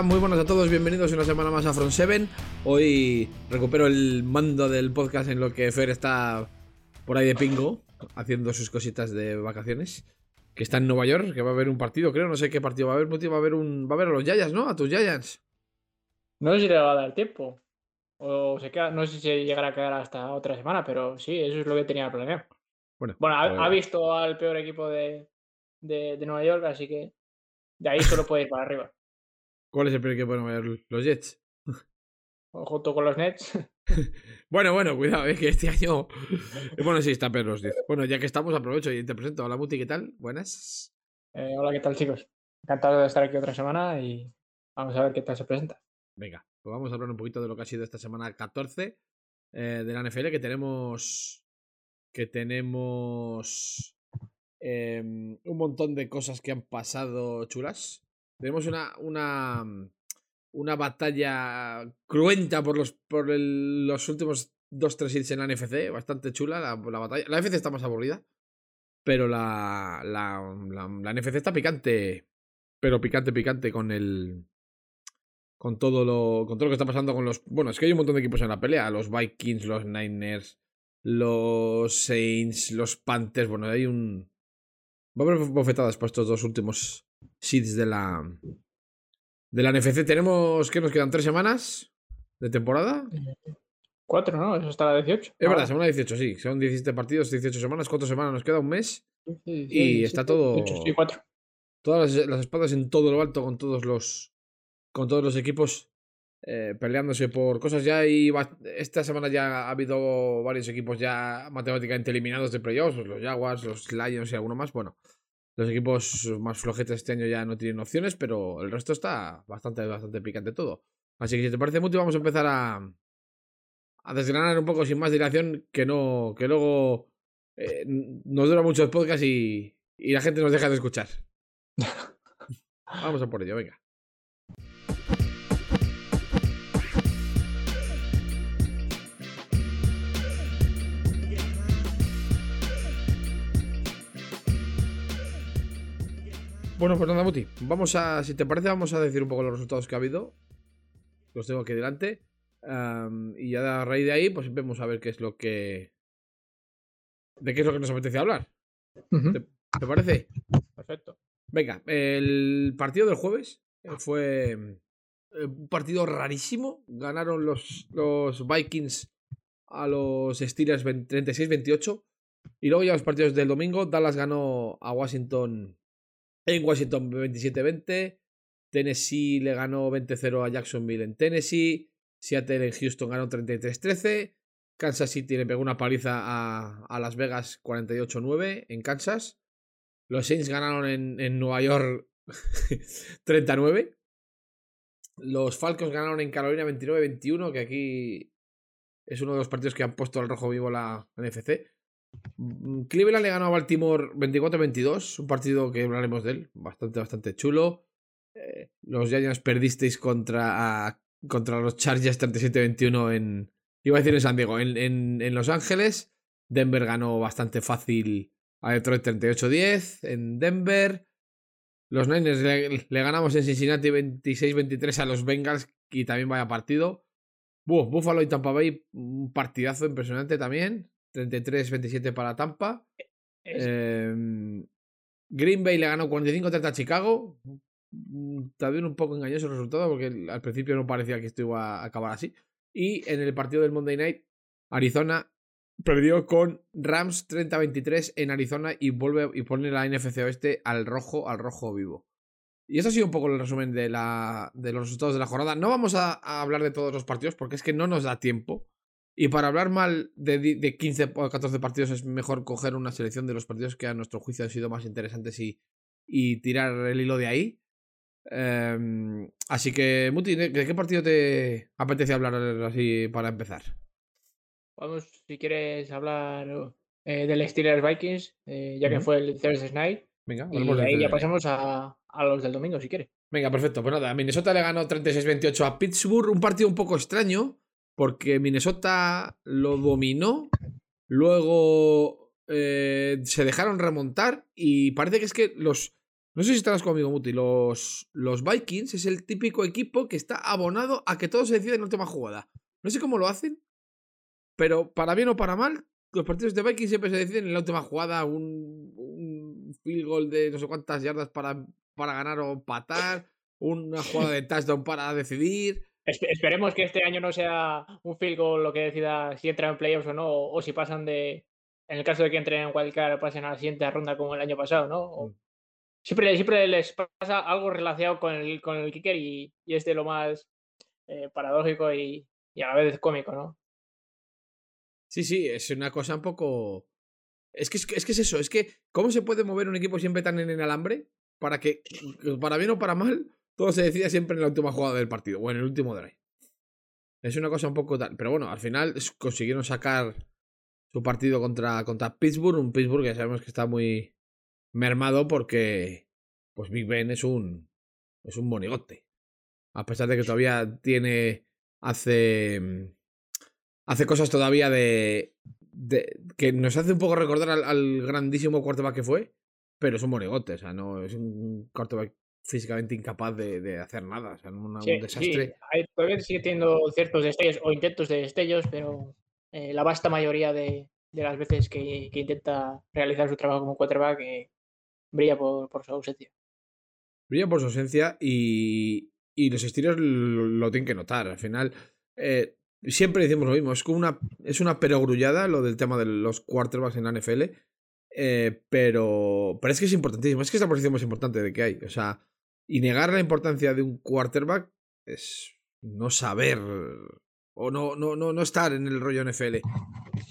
Hola, muy buenas a todos, bienvenidos una semana más a Front 7. Hoy recupero el mando del podcast en lo que Fer está por ahí de pingo, haciendo sus cositas de vacaciones. Que está en Nueva York, que va a haber un partido, creo, no sé qué partido va a haber, va a haber un. Va a haber a los Giants, ¿no? A tus Giants. No sé si le va a dar tiempo. O se queda, no sé si se llegará a quedar hasta otra semana, pero sí, eso es lo que tenía planeado. Bueno, Bueno, ha, pues- ha visto al peor equipo de, de- de Nueva York, así que de ahí solo puede ir para arriba. ¿Cuál es el primer equipo de Nueva York? Los Jets. Junto con los Nets. Bueno, bueno, cuidado, es que este año. Bueno, sí, está perros. dice. Bueno, ya que estamos, aprovecho y te presento. Hola, Muti, ¿qué tal? Buenas. Eh, hola, ¿qué tal, chicos? Encantado de estar aquí otra semana y vamos a ver qué tal se presenta. Venga, pues vamos a hablar un poquito de lo que ha sido esta semana 14 eh, de la NFL, que tenemos. Que tenemos. eh, un montón de cosas que han pasado chulas. Tenemos una. una una batalla cruenta por los por los últimos 2-3 hits en la NFC, bastante chula la, la batalla. La NFC está más aburrida, pero la, la, la, la NFC está picante, pero picante, picante con el con todo lo con todo lo que está pasando con los bueno, es que hay un montón de equipos en la pelea, los Vikings, los Niners, los Saints, los Panthers, bueno, hay un va a haber bofetadas para estos dos últimos seeds de la de la NFC. Tenemos que nos quedan tres semanas de temporada. Cuatro, ¿no? Eso está la 18. Es verdad, semana 18, sí. Son 17 partidos, 18 semanas, cuatro semanas, nos queda un mes. Sí, y está todo- 18, sí, cuatro. Todas las, las espadas en todo lo alto con todos los con todos los equipos eh, peleándose por cosas ya y esta semana ya ha habido varios equipos ya matemáticamente eliminados de playoffs, los Jaguars, los Lions y alguno más. Bueno, los equipos más flojetes este año ya no tienen opciones, pero el resto está bastante, bastante picante todo. Así que si te parece mucho, vamos a empezar a, a desgranar un poco sin más dilación, que no, que luego eh, nos dura mucho el podcast y, y la gente nos deja de escuchar. Vamos a por ello, venga. Bueno, pues nada, Muti. Vamos a, si te parece, vamos a decir un poco los resultados que ha habido. Los tengo aquí delante. Y ya a raíz de ahí, pues vemos a ver qué es lo que. ¿De qué es lo que nos apetece hablar? Ujú, ¿Te parece? Perfecto. Venga, el partido del jueves eh, fue eh, un partido rarísimo. Ganaron los, los Vikings a los Steelers 20 36-28. Y luego ya los partidos del domingo, Dallas ganó a Washington en Washington 27-20. Tennessee le ganó 20-0 a Jacksonville en Tennessee. Seattle en Houston ganó 33-13. Kansas City le pegó una paliza a, Las Vegas 48-9 en Kansas. Los Saints ganaron en, en Nueva York 39. Los Falcons ganaron en Carolina 29-21, que aquí es uno de los partidos que han puesto al rojo vivo la NFC. Cleveland le ganó a Baltimore 24-22, un partido que hablaremos de él, bastante, bastante chulo. Eh, los Giants perdisteis contra, contra los Chargers 37-21 en... Iba a decir en San Diego, en, en, Los Ángeles. Denver ganó bastante fácil a Detroit 38-10 en Denver. Los Niners le, le ganamos en Cincinnati 26-23 a los Bengals y también vaya partido. Buh, Buffalo y Tampa Bay, un partidazo impresionante también. 33-27 para Tampa. Es- Em, Green Bay le ganó 45-30 a Chicago. Mm, También un poco engañoso el resultado porque al principio no parecía que esto iba a acabar así. Y en el partido del Monday Night, Arizona perdió con Rams 30-23 en Arizona y vuelve y pone la NFC Oeste al rojo, al rojo vivo. Y eso ha sido un poco el resumen de, la, de los resultados de la jornada. No vamos a, a hablar de todos los partidos porque es que no nos da tiempo. Y para hablar mal de, de 15 o 14 partidos es mejor coger una selección de los partidos que a nuestro juicio han sido más interesantes y, y tirar el hilo de ahí. Em, así que, Muti, ¿de qué partido te apetece hablar así para empezar? Vamos, si quieres hablar eh, del Steelers Vikings, eh, ya que fue el Thursday Night. Venga, Y de ahí ya pasamos a, a los del domingo, si quieres. Venga, perfecto. Pues nada, Minnesota le ganó 36-28 a Pittsburgh. Un partido un poco extraño, porque Minnesota lo dominó. Luego eh, se dejaron remontar. Y parece que es que los, No sé si estarás conmigo, Muti. Los, los Vikings es el típico equipo que está abonado a que todo se decida en la última jugada. No sé cómo lo hacen, pero para bien o para mal, los partidos de Vikings siempre se deciden en la última jugada. Un, un field goal de no sé cuántas yardas para, para ganar o empatar. Una jugada de touchdown para decidir. Esperemos que este año no sea un field goal lo que decida si entran en playoffs o no, o, si pasan de. En el caso de que entren en wildcard, pasen a la siguiente ronda como el año pasado, ¿no? Mm. siempre, siempre les pasa algo relacionado con el, con el kicker y, y es de lo más eh, paradójico y, y a la vez cómico, ¿no? Sí, sí, es una cosa un poco. Es que es, que es eso, es que ¿cómo se puede mover un equipo siempre tan en el alambre para que, para bien o para mal, todo se decida siempre en la última jugada del partido o en el último drive? Es una cosa un poco tal. Pero bueno, al final consiguieron sacar su partido contra, contra Pittsburgh, un Pittsburgh que sabemos que está muy mermado porque pues Big Ben es un es un monigote. A pesar de que todavía tiene hace hace cosas todavía de, de, que nos hace un poco recordar al, grandísimo quarterback que fue, pero es un monigote, o sea, no es un quarterback físicamente incapaz de, de hacer nada, o sea, un, desastre. Sí. Todavía sigue teniendo ciertos destellos o intentos de destellos, pero eh, la vasta mayoría de, de las veces que, que, intenta realizar su trabajo como quarterback eh, brilla por, por, su ausencia. Brilla por su ausencia y, y los estilos lo, lo, tienen que notar. Al final, eh, siempre decimos lo mismo, es como una, es una perogrullada lo del tema de los quarterbacks en la NFL, eh, pero, pero es que es importantísimo, es que es la posición más importante de que hay, o sea, y negar la importancia de un quarterback es no saber o no, no, no, no estar en el rollo NFL.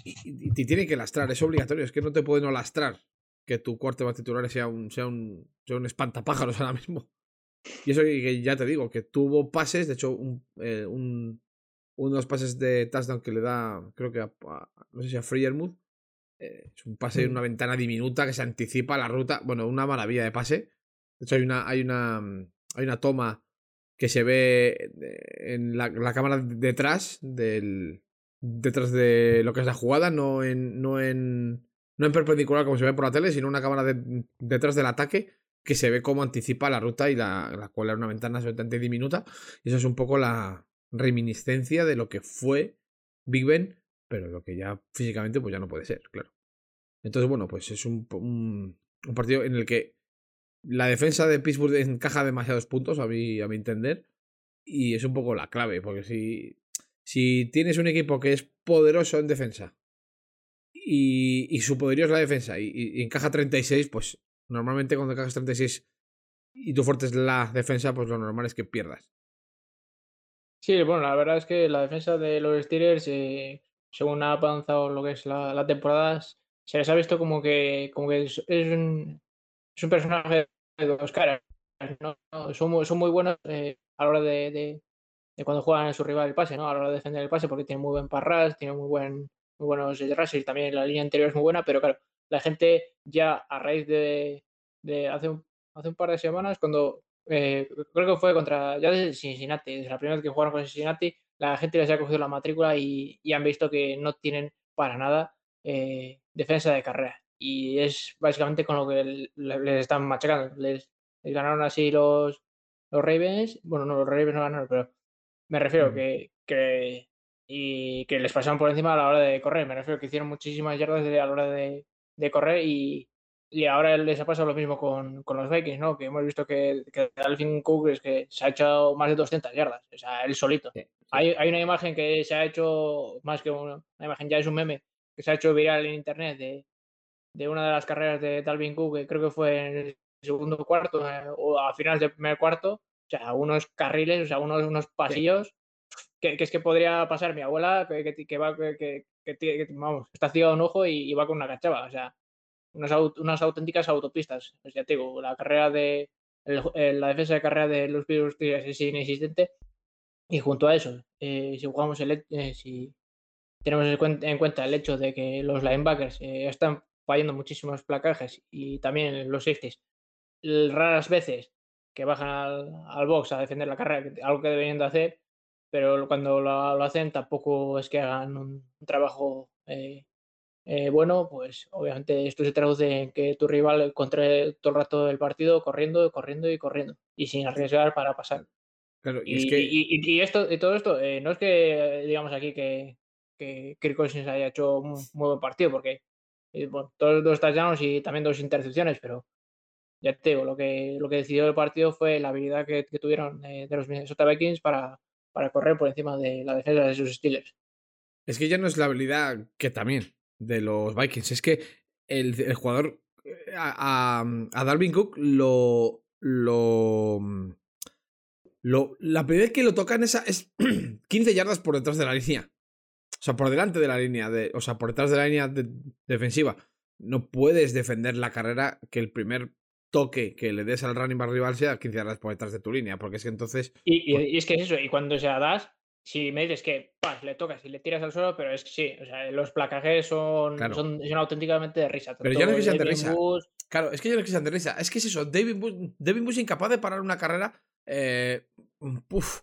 Y, te tiene que lastrar, es obligatorio, es que no te puede no lastrar que tu quarterback titular sea un, sea un, sea un espantapájaros ahora mismo. Y eso que ya te digo, que tuvo pases, de hecho, un, eh, un unos pases de touchdown que le da, creo que a, no sé si a Freermuth. Eh, es un pase en una ventana diminuta que se anticipa la ruta. Bueno, una maravilla de pase. De hecho, hay una, hay una, hay una toma que se ve en la, cámara detrás del. detrás de lo que es la jugada, no en. no en. no en perpendicular como se ve por la tele, sino una cámara detrás del ataque que se ve cómo anticipa la ruta y la, la cual era una ventana absolutamente diminuta. Y eso es un poco la, reminiscencia de lo que fue Big Ben, pero lo que ya físicamente pues ya no puede ser, claro. Entonces, bueno, pues es un, un, partido en el que la defensa de Pittsburgh encaja demasiados puntos, a mi, a mi entender, y es un poco la clave, porque si, si tienes un equipo que es poderoso en defensa y, y su poderío es la defensa y, y, encaja 36, pues normalmente cuando encajas 36 y tu fuerte es la defensa, pues lo normal es que pierdas. Sí, bueno, la verdad es que la defensa de los Steelers, eh, según ha avanzado lo que es la, la, temporada, se les ha visto como que, como que es, un, es un personaje de dos caras. ¿no? Son, muy, son muy buenos eh, a la hora de, cuando juegan en su rival el pase, ¿no? A la hora de defender el pase, porque tienen muy buen parras, tienen muy, buen, muy buenos y también la línea anterior es muy buena, pero claro, la gente ya a raíz de, de hace, un, hace un par de semanas, cuando eh, creo que fue contra, ya desde Cincinnati, desde la primera vez que jugaron con Cincinnati, la gente les ha cogido la matrícula y, y han visto que no tienen para nada eh, defensa de carrera. Y es básicamente con lo que les están machacando. Les, ganaron así los, los Ravens, bueno, no, los Ravens no ganaron, pero me refiero que, que, y que les pasaron por encima a la hora de correr. Me refiero que hicieron muchísimas yardas a la hora de, de correr y, y ahora les ha pasado lo mismo con, con los Vikings, ¿no? Que hemos visto que, que Alvin Cook es que se ha hecho más de 200 yardas, o sea, él solito. Hay, hay, una imagen que se ha hecho, más que una, imagen, ya es un meme, que se ha hecho viral en internet de, de una de las carreras de Dalvin Cook, que creo que fue en el segundo cuarto eh, o a finales del primer cuarto, o sea, unos carriles, o sea, unos, unos pasillos, que, que, es que podría pasar mi abuela, que, que, que va, que, que, vamos, está ciego un ojo y, y va con una cachava, o sea unas, unas auténticas autopistas. Pues ya te digo, la carrera de el, la defensa de carrera de los virus es inexistente. Y junto a eso, eh, si jugamos el, eh, si tenemos en cuenta el hecho de que los linebackers eh, están fallando muchísimos placajes y también los safeties, raras veces que bajan al, al, box a defender la carrera, algo que deberían de hacer, pero cuando lo, lo hacen tampoco es que hagan un, un trabajo eh, bueno, pues obviamente esto se traduce en que tu rival encuentre todo el rato del partido corriendo, corriendo y corriendo y sin arriesgar para pasar. Claro, y, Y, es que. y- y esto, y todo esto, eh, no es que digamos aquí que, que Kirk Cousins haya hecho un muy buen partido, porque eh, bueno, todos dos touchdowns y también dos intercepciones, pero ya te digo, lo que, lo que decidió el partido fue la habilidad que, tuvieron eh, de los Minnesota Vikings para, para correr por encima de la defensa de sus Steelers. Es que ya no es la habilidad que también de los Vikings. Es que el, el jugador. eh, A, a, a Cook lo. Lo. lo la primera vez que lo tocan esa es 15 yardas por detrás de la línea. O sea, por delante de la línea. De, o sea, por detrás de la línea de- defensiva. No puedes defender la carrera que el primer toque que le des al running back rival sea 15 yardas por detrás de tu línea. Porque es que entonces. Y, y- Pues y es que es eso, y cuando se la das, si me dices que pas, le tocas y le tiras al suelo, pero es que sí, o sea, los placajes son, Claro. son, son auténticamente de risa. Pero ya no es que sean de risa. Bush, Claro, es que yo no es que sean de risa. Es que es eso. David Bush, David Bush incapaz de parar una carrera. Eh, puf,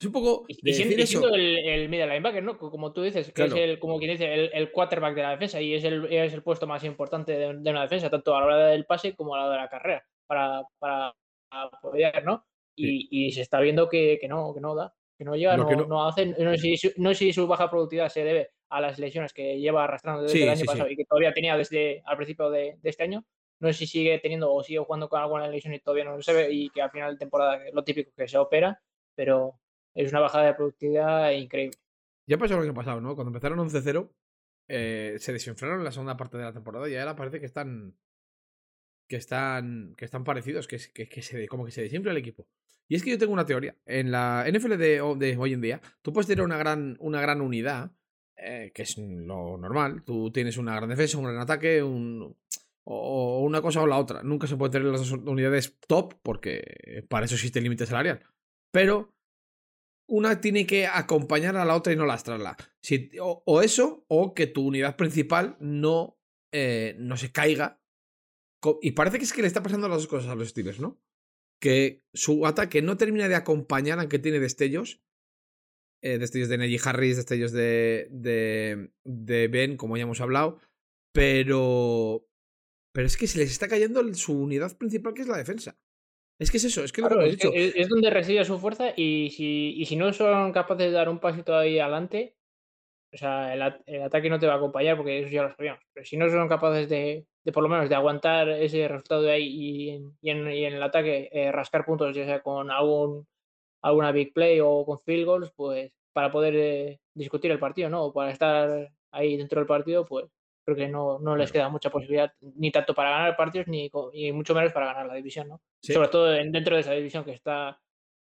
es un poco. De y siendo, decir eso. el, el middle linebacker, ¿no? Como tú dices, que Claro. es el, como quien dice, el, el quarterback de la defensa y es el, es el puesto más importante de, de una defensa, tanto a la hora del pase como a la hora de la carrera, para, para apoyar, ¿no? Y, y se está viendo que, que no, que no da, que no llega, Lo no, que no... no- hace. No sé, si, no sé si su baja productividad se debe a las lesiones que lleva arrastrando desde Sí, el año sí, pasado sí. y que todavía tenía desde al principio de, de este año. No sé si sigue teniendo o sigue jugando con alguna lesión y todavía no se ve y que al final de temporada lo típico que se opera, pero es una bajada de productividad increíble. Ya pasó lo que ha pasado, ¿no? Cuando empezaron 11-0, eh, se desinflaron en la segunda parte de la temporada y ahora parece que están. Que están. Que están parecidos, que, que, que se, como que se desinfla el equipo. Y es que yo tengo una teoría. En la NFL de, ho- de hoy en día, tú puedes tener una gran, una gran unidad, eh, que es lo normal. Tú tienes una gran defensa, un gran ataque, un, una cosa o la otra. Nunca se puede tener las dos unidades top, porque para eso existe el límite salarial. Pero una tiene que acompañar a la otra y no lastrarla. Si, o, eso, o que tu unidad principal no, eh, no se caiga. Y parece que es que le está pasando las dos cosas a los Steelers, ¿no? Que su ataque no termina de acompañar, aunque tiene destellos. eh, destellos de Najee Harris, destellos de, de, de Ben, como ya hemos hablado. Pero. Pero es que se les está cayendo su unidad principal, que es la defensa. Es que es eso, es que lo Claro, que hemos es, que es- donde reside su fuerza y si, y si no son capaces de dar un pasito ahí adelante, o sea, el, at- el ataque no te va a acompañar porque eso ya lo sabíamos. Pero si no son capaces de, de por lo menos de aguantar ese resultado de ahí y en, y en, y en el ataque eh, rascar puntos, ya sea con algún alguna big play o con field goals, pues para poder eh, discutir el partido, ¿no? O para estar ahí dentro del partido, pues creo que no, no les queda mucha posibilidad, ni tanto para ganar partidos, ni, y mucho menos para ganar la división, ¿no? Sí. Sobre todo en- dentro de esa división que está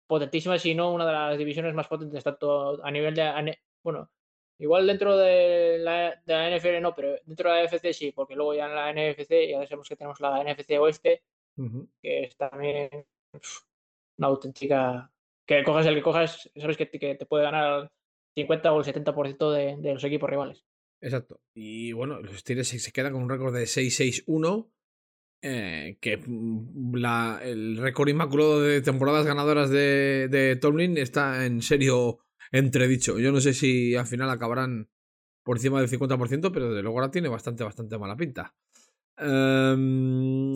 potentísima, si no una de las divisiones más potentes, tanto a nivel de... a ne- bueno, igual dentro de la, de la NFL no, pero dentro de la NFC sí, porque luego ya en la NFC, ya sabemos que tenemos la NFC Oeste, que es también una auténtica... Que cojas el que cojas, sabes que te, que te puede ganar el 50 o el 70% de, de los equipos rivales. Exacto. Y bueno, los Steelers se quedan con un récord de 6-6-1. eh, que mm, la, el récord inmaculado de temporadas ganadoras de, de Tomlin está en serio entredicho. Yo no sé si al final acabarán por encima del 50%, pero desde luego ahora tiene bastante, bastante mala pinta. Em,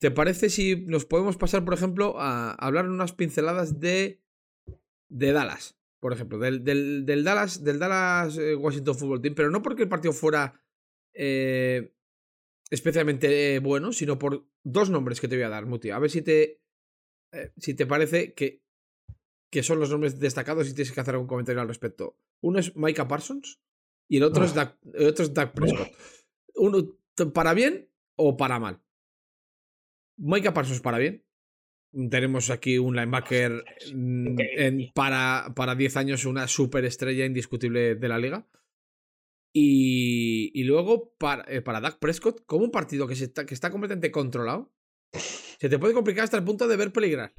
¿Te parece si nos podemos pasar, por ejemplo, a hablar unas pinceladas de, de Dallas? Por ejemplo, del, del, del Dallas, del Dallas eh, Washington Football Team, pero no porque el partido fuera eh, especialmente eh, bueno, sino por dos nombres que te voy a dar, Muti. A ver si te, eh, si te parece que, que son los nombres destacados y tienes que hacer algún comentario al respecto. Uno es Micah Parsons y el otro, es, Dak, el otro es Dak Prescott. Uno para bien o para mal. Micah Parsons para bien. Tenemos aquí un linebacker mm, en- para, para 10 años, una superestrella indiscutible de la liga. Y, y luego para, eh, para Dak Prescott, como un partido que, se está, que está completamente controlado, se te puede complicar hasta el punto de ver peligrar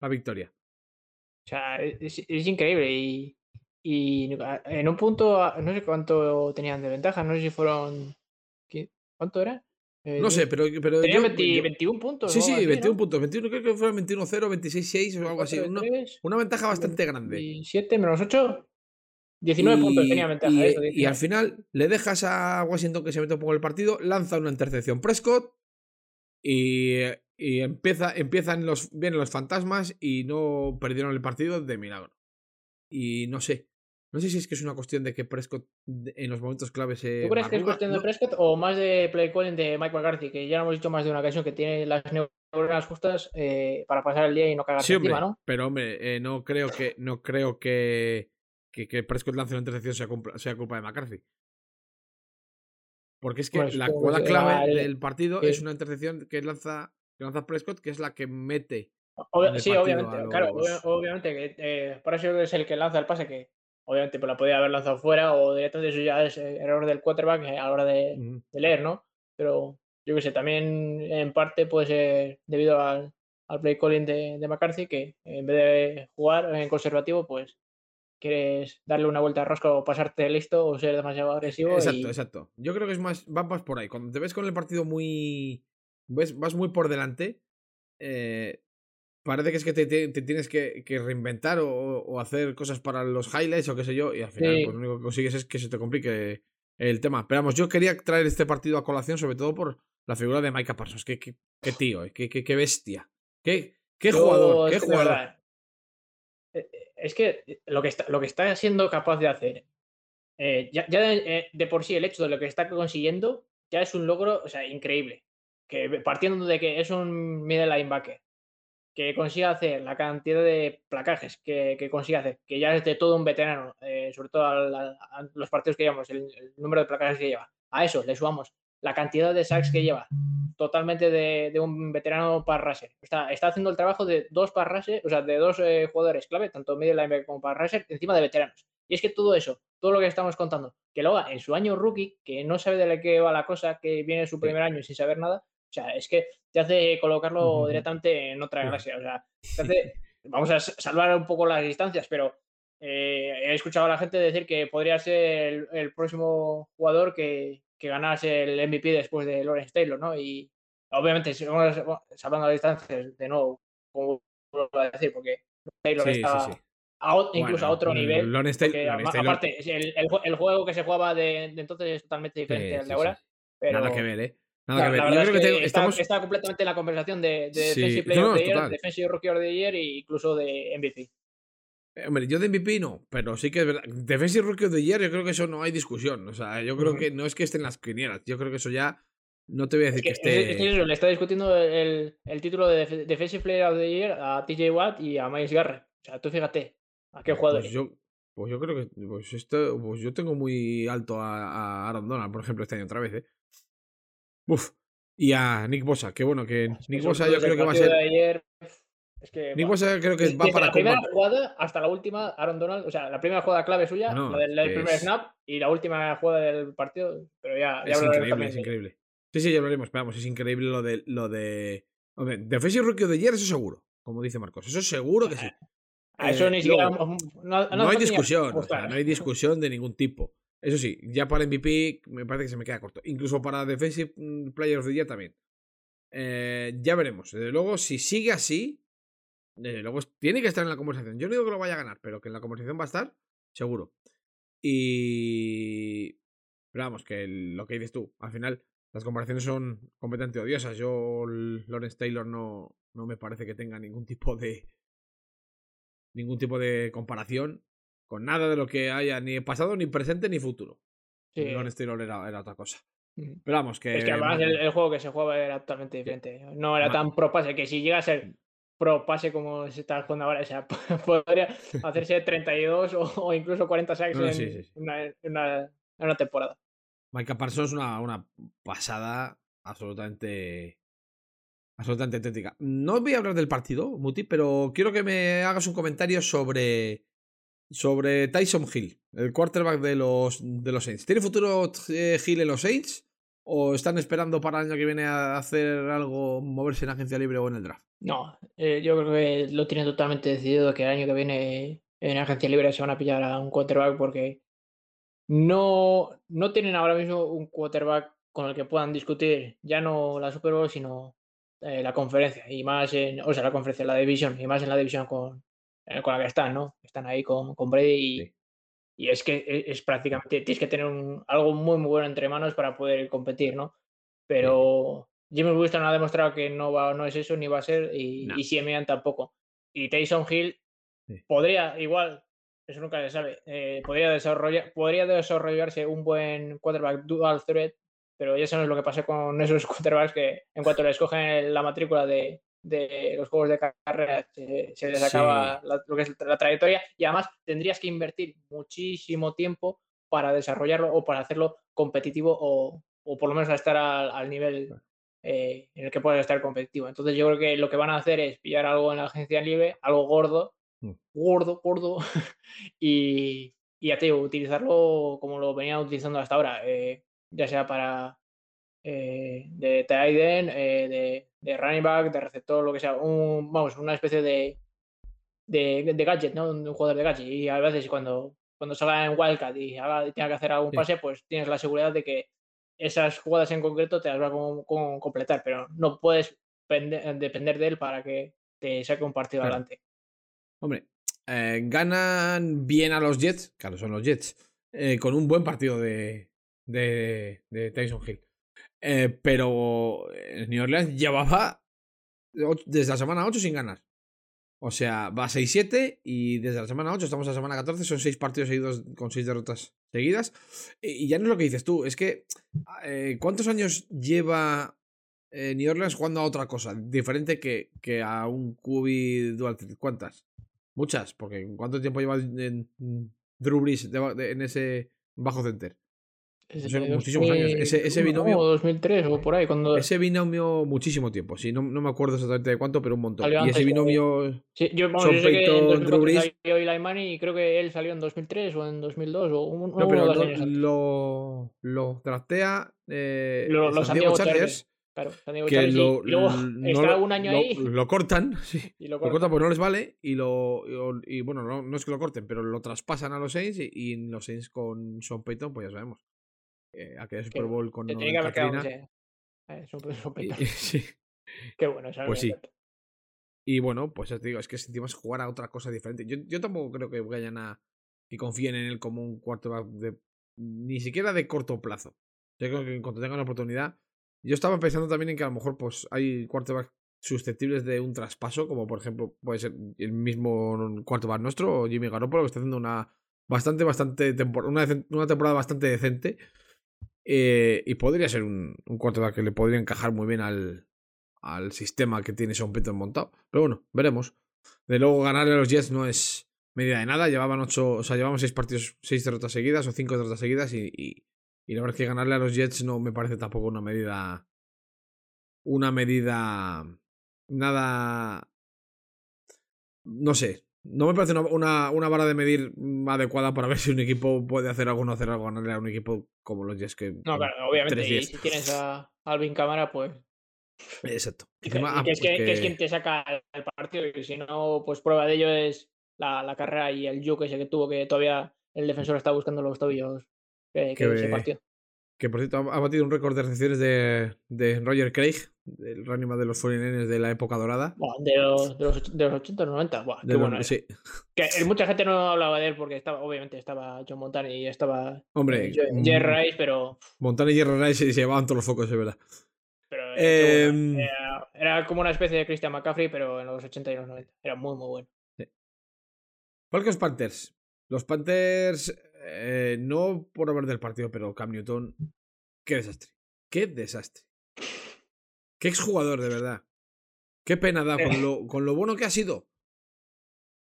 la victoria. O sea, es, es increíble y, y en un punto, no sé cuánto tenían de ventaja, no sé si fueron... ¿qué- ¿Cuánto era? Eh, No sé, pero. pero Tenían yo- 20 yo- 21 puntos. Sí, sí, así, 21 ¿no? puntos. 21, creo que fueron 21-0, 26-6 o algo así. 4 de Una, tres, una ventaja bastante grande. 27 menos 8. 19 puntos tenía ventaja. y, eso, y 19. al final le dejas a Washington que se mete un poco en el partido, lanza una intercepción Prescott y, y empieza, empiezan los, vienen los fantasmas y no perdieron el partido de milagro. Y no sé. No sé si es que es una cuestión de que Prescott en los momentos clave se. ¿Tú crees que es cuestión de Prescott o más de play calling de Mike McCarthy? Que ya lo hemos dicho más de una ocasión que tiene las neuronas justas eh, para pasar el día y no cagarse Sí, encima, ¿no? pero hombre, eh, no creo que no creo que, que, que Prescott lance una intercepción sea, culpa- sea culpa de McCarthy. Porque es que la que clave el- del partido sí. es una intercepción que lanza, que lanza Prescott, que es la que mete. Obvio- sí, obviamente, claro, obviamente que eh, por eso es el que lanza el pase que obviamente pues la podía haber lanzado fuera o directamente eso ya es eh, error del quarterback eh, a la hora de, leer, ¿no? Pero yo qué sé, también en parte puede ser debido al, al play calling de, de McCarthy que en vez de jugar en conservativo pues quieres darle una vuelta de rosca o pasarte listo o ser demasiado agresivo Exacto, y exacto. Yo creo que es más, va más por ahí. Cuando te ves con el partido muy. Ves, vas muy por delante. eh, parece que es que te, te- te tienes que, que reinventar o, o hacer cosas para los highlights o qué sé yo. Y al final, Sí. pues lo único que consigues es que se te complique el tema. Pero vamos, yo quería traer este partido a colación, sobre todo por la figura de Micah Parsons. Qué, qué, qué tío, eh, qué, qué, bestia. Qué, qué Yo, jugador, qué es que de jugador. verdad, eh, eh, Es que lo que está, lo que está siendo capaz de hacer, eh, ya, ya de, de por sí el hecho de lo que está consiguiendo, ya es un logro, o sea, increíble. Que partiendo de que es un middle linebacker, que consiga hacer la cantidad de placajes que, que consigue hacer, que ya es de todo un veterano, eh, sobre todo a los partidos que llevamos, el, el número de placajes que lleva. A eso le sumamos la cantidad de sacks que lleva, totalmente de, de un veterano pass rusher. Está, está haciendo el trabajo de dos pass rusher, o sea, de dos eh, jugadores clave, tanto middle linebacker como pass rusher, encima de veteranos. Y es que todo eso, todo lo que estamos contando, que lo haga en su año rookie, que no sabe de qué va la cosa, que viene su primer año sin saber nada, o sea, es que te hace colocarlo directamente en otra galaxia. O sea, te hace- vamos a salvar un poco las distancias, pero eh, he escuchado a la gente decir que podría ser el, el próximo jugador que, que ganase el MVP después de Lawrence Taylor, ¿no? Y obviamente, si vamos a- salvando las distancias, de nuevo, como vuelvo a decir, porque Taylor Sí, sí, está sí. a o- incluso a otro nivel. Lawrence Taylor- aparte, el, el jue- el juego que se jugaba de, de entonces es totalmente diferente al de ahora. Pero, Nada que ver, ¿eh? Nada la, que ver. la Yo verdad creo es que que te- está, estamos. está completamente en la conversación de, de Sí, Defensive Player no, of the Year. Defensive Rookie of the Year e incluso de MVP. Eh, Hombre, yo de MVP no, pero sí que es verdad. Defensive Rookie of the Year, yo creo que eso no hay discusión. O sea, yo creo que no es que estén las quinielas. Yo creo que eso ya. No te voy a Es decir que, que, es- esté. es eso, le está discutiendo el, el título de Def- Defensive Player of the Year a TJ Watt y a Miles Garrett. O sea, tú fíjate a qué jugador. Pues yo, pues yo creo que. Pues esto, pues yo tengo muy alto a, a Aaron Donald, por ejemplo, este año otra vez, ¿eh? Uf. Y a Nick Bosa, que bueno, que Nick Bosa yo creo que va a ser. ayer, es que, Nick Bosa creo que va para la primera jugada hasta la última, Aaron Donald, o sea, la primera jugada clave suya, No, la del, es- primer snap y la última jugada del partido, pero ya, ya Es hablaremos increíble, también es de increíble. Sí, sí, ya lo haremos, pero vamos, es increíble lo de. Lo de... Hombre, Defensive Rookie the Year, eso seguro, como dice Marcos. Eso seguro que sí. A eso Eh, ni siquiera. luego, no, No hay discusión, o sea, apostar. no hay discusión de ningún tipo. Eso sí, ya para MVP me parece que se me queda corto. Incluso para Defensive mm, Player of the Year también. Eh, ya veremos. Desde luego, si sigue así, desde luego tiene que estar en la conversación. Yo no digo que lo vaya a ganar, pero que en la conversación va a estar, seguro. Y. Pero vamos, que lo que dices tú, al final las comparaciones son completamente odiosas. Yo, Lawrence Taylor, no, no me parece que tenga ningún tipo de. ningún tipo de comparación con nada de lo que haya, ni pasado, ni presente, ni futuro. Sí. Taylor era, era otra cosa. Pero vamos, que. Es que además el, el juego que se jugaba era totalmente diferente. No era tan pro pase, que si llega a ser pro pase como se está jugando ahora, o sea, podría hacerse 32 o, o incluso 40 sacks No, en, sí. Una, temporada. Micah Parsons es una, una pasada absolutamente. absolutamente auténtica. No voy a hablar del partido, Muti, pero quiero que me hagas un comentario sobre. Sobre Tyson Hill, el quarterback de los, de los Saints. ¿Tiene futuro eh, Hill en los Saints? ¿O están esperando para el año que viene a hacer algo, moverse en agencia libre o en el draft? No, eh, yo creo que lo tienen totalmente decidido que el año que viene en agencia libre se van a pillar a un quarterback porque no, no tienen ahora mismo un quarterback con el que puedan discutir ya no la Super Bowl, sino eh, la conferencia y más en, o sea, la conferencia, la división y más en la división con, con la que están, ¿no? Están ahí con, con Brady y, Sí. y es que e, es, prácticamente, tienes que tener un, algo muy, muy bueno entre manos para poder competir, ¿no? Pero Jimmy Winston ha demostrado que no, va, no es eso, ni va a ser, y, no. y tampoco. Y Tyson Hill podría, igual, eso nunca se sabe, eh, podría, desarrollar, podría desarrollarse un buen quarterback dual threat, pero ya sabes lo que pasa con esos quarterbacks que en cuanto le escogen la matrícula de, de los juegos de carrera se, les acaba la, lo que es la trayectoria y además tendrías que invertir muchísimo tiempo para desarrollarlo o para hacerlo competitivo o, o por lo menos a estar al, nivel eh, en el que puedas estar competitivo. Entonces yo creo que lo que van a hacer es pillar algo en la agencia libre, algo gordo, mm. gordo, gordo, y, y ya te digo, utilizarlo como lo venían utilizando hasta ahora, eh, ya sea para eh, de Tiden, eh, de, de, running back, de receptor, lo que sea, un, vamos, una especie de, de, de, gadget, ¿no? Un jugador de gadget. Y a veces cuando, cuando salga en Wildcat y haga, tenga que hacer algún pase, pues tienes la seguridad de que esas jugadas en concreto te las va a completar, pero no puedes depender de él para que te saque un partido adelante. Hombre, eh, ganan bien a los Jets, claro, son los Jets, con un buen partido de, de, de Tyson Hill. Eh, pero eh, New Orleans llevaba desde la semana 8 sin ganar. O sea, va 6-7 y desde la semana 8 estamos a la semana 14, son 6 partidos seguidos con 6 derrotas seguidas. Y ya no es lo que dices tú, es que eh, ¿cuántos años lleva New Orleans jugando a otra cosa? Diferente que, que a un QB dual. ¿Cuántas? Muchas, porque ¿cuánto tiempo lleva en, Drew Brees en ese bajo center? Muchísimos años. Ese, ese binomio. 2003 o por ahí. Cuando... Ese binomio muchísimo tiempo. Sí, no, no me acuerdo exactamente de cuánto, pero un montón. y ese binomio. Sí, yo, vamos, yo sé que Drew Brees. y creo que él salió en 2003 o en 2002 o un, no, pero lo, lo, lo, draftea. Eh, lo, los San Diego Chargers. Claro, que lo, y luego está un año ahí. Lo cortan, sí. Y lo, cortan. porque no les vale. Y lo y, bueno, no, no, es que lo corten, pero lo traspasan a los Saints y, y los Saints con Sean Payton, pues ya sabemos eh, aquel Super Bowl con Katrina. Eh, sí. Qué bueno, Pues sí. Y bueno, pues ya te digo, es que sentimos jugar a otra cosa diferente. Yo, yo tampoco creo que vayan a. y confíen en él como un cuarto de. ni siquiera de corto plazo. Yo creo que en cuanto tengan la oportunidad. Yo estaba pensando también en que a lo mejor pues hay quarterbacks susceptibles de un traspaso, como por ejemplo puede ser el mismo quarterback nuestro, o Jimmy Garoppolo, que está haciendo una bastante, bastante una, una temporada bastante decente. Eh, y podría ser un, un quarterback que le podría encajar muy bien al, al sistema que tiene Sean Payton montado. Pero bueno, veremos. De luego ganarle a los Jets no es medida de nada. Llevaban ocho, o sea, llevamos seis partidos, seis derrotas seguidas o cinco derrotas seguidas y, y, y, la verdad es que ganarle a los Jets no me parece tampoco una medida, una medida nada, no sé, no me parece una, una, vara de medir adecuada para ver si un equipo puede hacer algo o no hacer algo, ganarle a un equipo como los Jets que. No, claro, obviamente. Y si tienes a Alvin Cámara, pues. Exacto. que, es que, es quien te saca el partido y si no, pues prueba de ello es la, la carrera y el que sé que tuvo que todavía el defensor está buscando los tobillos que, que ese partido. Que por cierto ha batido un récord de recepciones de, de Roger Craig, el running de los 49 de la época dorada. de, los, de, los, de los 80 90. Buah, qué bueno. Sí. Que mucha gente no hablaba de él porque estaba, obviamente estaba John Montana y estaba Hombre, mm, Jerry Rice, pero. Montana y Jerry Rice se llevaban todos los focos, es verdad. Pero, eh, em, era, era, como una especie de Christian McCaffrey, pero en los 80 y los 90. Era muy, muy bueno. Sí. Falcons Panthers. Los Panthers eh, no por hablar del partido, pero Cam Newton, qué desastre. Qué desastre. Qué exjugador, de verdad. Qué pena da con lo, con lo bueno que ha sido.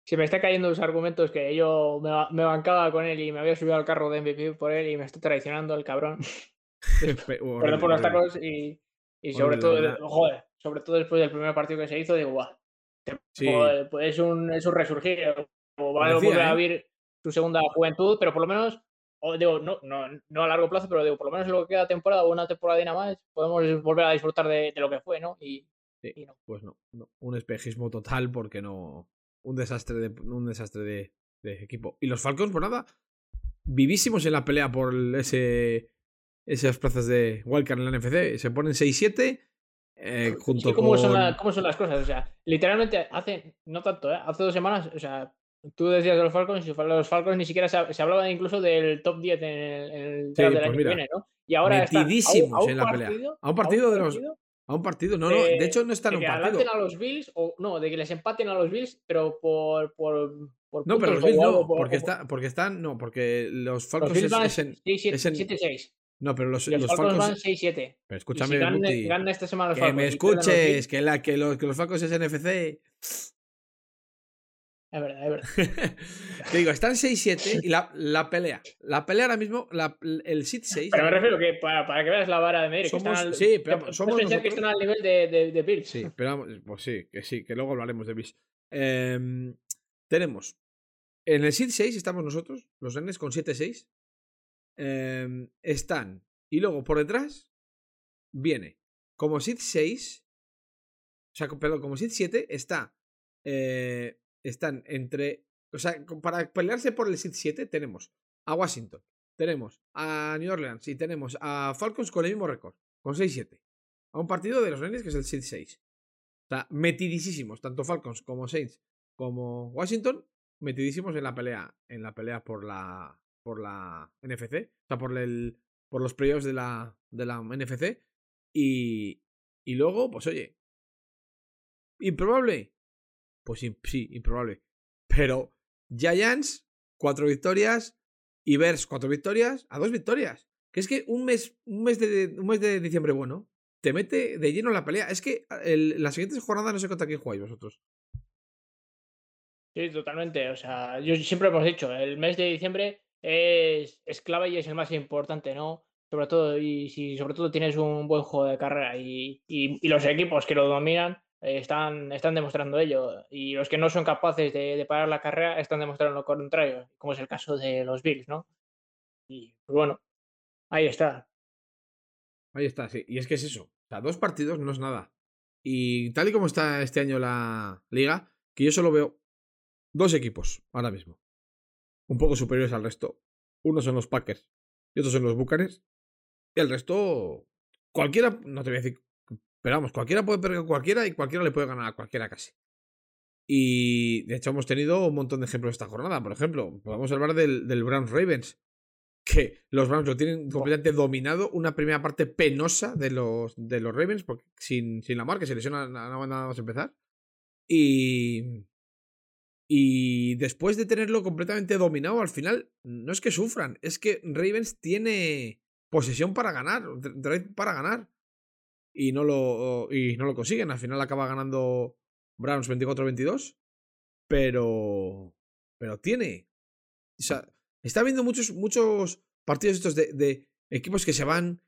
Se me está cayendo los argumentos que yo me, bancaba con él y me había subido al carro de MVP por él y me está traicionando el cabrón. Perdón por los tacos y, y sobre todo, joder, sobre todo después del primer partido que se hizo, digo, guau. Pues es un, es un resurgir. O va a volver a ¿eh? Su segunda juventud, pero por lo menos, o digo, no, no, no a largo plazo, pero digo, por lo menos en lo que queda temporada o una temporada nada más, podemos volver a disfrutar de, de lo que fue, ¿no? Y, no. Pues no, no, un espejismo total porque no. Un desastre de, un desastre de, de equipo. Y los Falcons, por nada, vivísimos en la pelea por ese esas plazas de Wildcard en la NFC. Se ponen 6-7. Eh, junto ¿cómo, con... son ¿Cómo son las cosas? O sea, literalmente hace, no tanto, ¿eh? hace dos semanas, o sea, Tú decías de los Falcons, y los Falcons ni siquiera se, hablaba incluso del top 10 en el, en Sí, draft del pues año que viene, ¿no? Y ahora a un, Metidísimos a un en la pelea. partido, A un a un partido de los. partido A un partido. No, no. De de, hecho, no están de en un que partido. adelanten a los Bills, o no, de que les empaten a los Bills, pero por, por, por No, pero los Bills no. por- Porque, está, porque están. No, porque los los Falcons Bills es, van es en. 6-7, es en- 7-6. No, pero los, los los Falcons van Falcons. 6-7. Pero Y si escúchame, ganan, Guti. ganan esta semana los Que me Falcons los escuches. Que, la, que, los, que los Falcons es NFC. Es verdad, es verdad. Te digo, están 6-7 y la, la pelea. La pelea ahora mismo, la- el Seed 6. Pero me refiero que para, para que veas la vara de que Somos- al, sí, pero que somos pensar que nosotros- están al nivel de, de, de Bills. Sí, pero vamos, pues sí, que sí, que luego hablaremos de Bills. Em, tenemos en el Seed 6 estamos nosotros, los Rennes con 7-6. Em, están. Y luego por detrás viene como Seed 6. O sea, perdón, como Seed 7 está. eh, están entre. O sea, para pelearse por el Seed 7 tenemos a Washington, tenemos a New Orleans y tenemos a Falcons con el mismo récord, con 6-7. A un partido de los Rennes que es el Seed 6. O sea, metidísimos, tanto Falcons como Saints como Washington, metidísimos en la pelea, en la pelea por la por la NFC, o sea, por el por los playoffs de la de la NFC y y luego, pues oye, improbable. Pues sí, improbable. Pero Giants cuatro victorias y Bears cuatro victorias a dos victorias. Que es que un mes un mes de un mes de diciembre bueno te mete de lleno en la pelea. Es que el- las siguientes jornadas no sé contra quién jugáis vosotros. Sí, totalmente. O sea, yo siempre hemos dicho, el mes de diciembre es, es clave y es el más importante, ¿no? Sobre todo, y si sobre todo tienes un buen juego de carrera y, y- los equipos que lo dominan están, están demostrando ello. Y los que no son capaces de, de parar la carrera están demostrando lo contrario, como es el caso de los Bills, ¿no? Y pues bueno, ahí está. Ahí está, sí. Y es que es eso. O sea, dos partidos no es nada. Y tal y como está este año la liga, que yo solo veo dos equipos ahora mismo. Un poco superiores al resto. Uno son los Packers y otros son los Bucanes. Y el resto, cualquiera, no te voy a decir, pero vamos, cualquiera puede perder con cualquiera y cualquiera le puede ganar a cualquiera casi. Y de hecho hemos tenido un montón de ejemplos esta jornada. Por ejemplo, podemos hablar del, del Browns Ravens. Que los Browns lo tienen completamente dominado. Una primera parte penosa de los, de los Ravens, porque sin, sin la marca se lesiona nada nada más empezar. Y. Y después de tenerlo completamente dominado, al final no es que sufran, es que Ravens tiene posesión para ganar, drive para ganar. Y no lo, y no lo consiguen. Al final acaba ganando Browns 24-22. Pero. Pero tiene. Está habiendo muchos, muchos partidos estos de, de equipos que se van,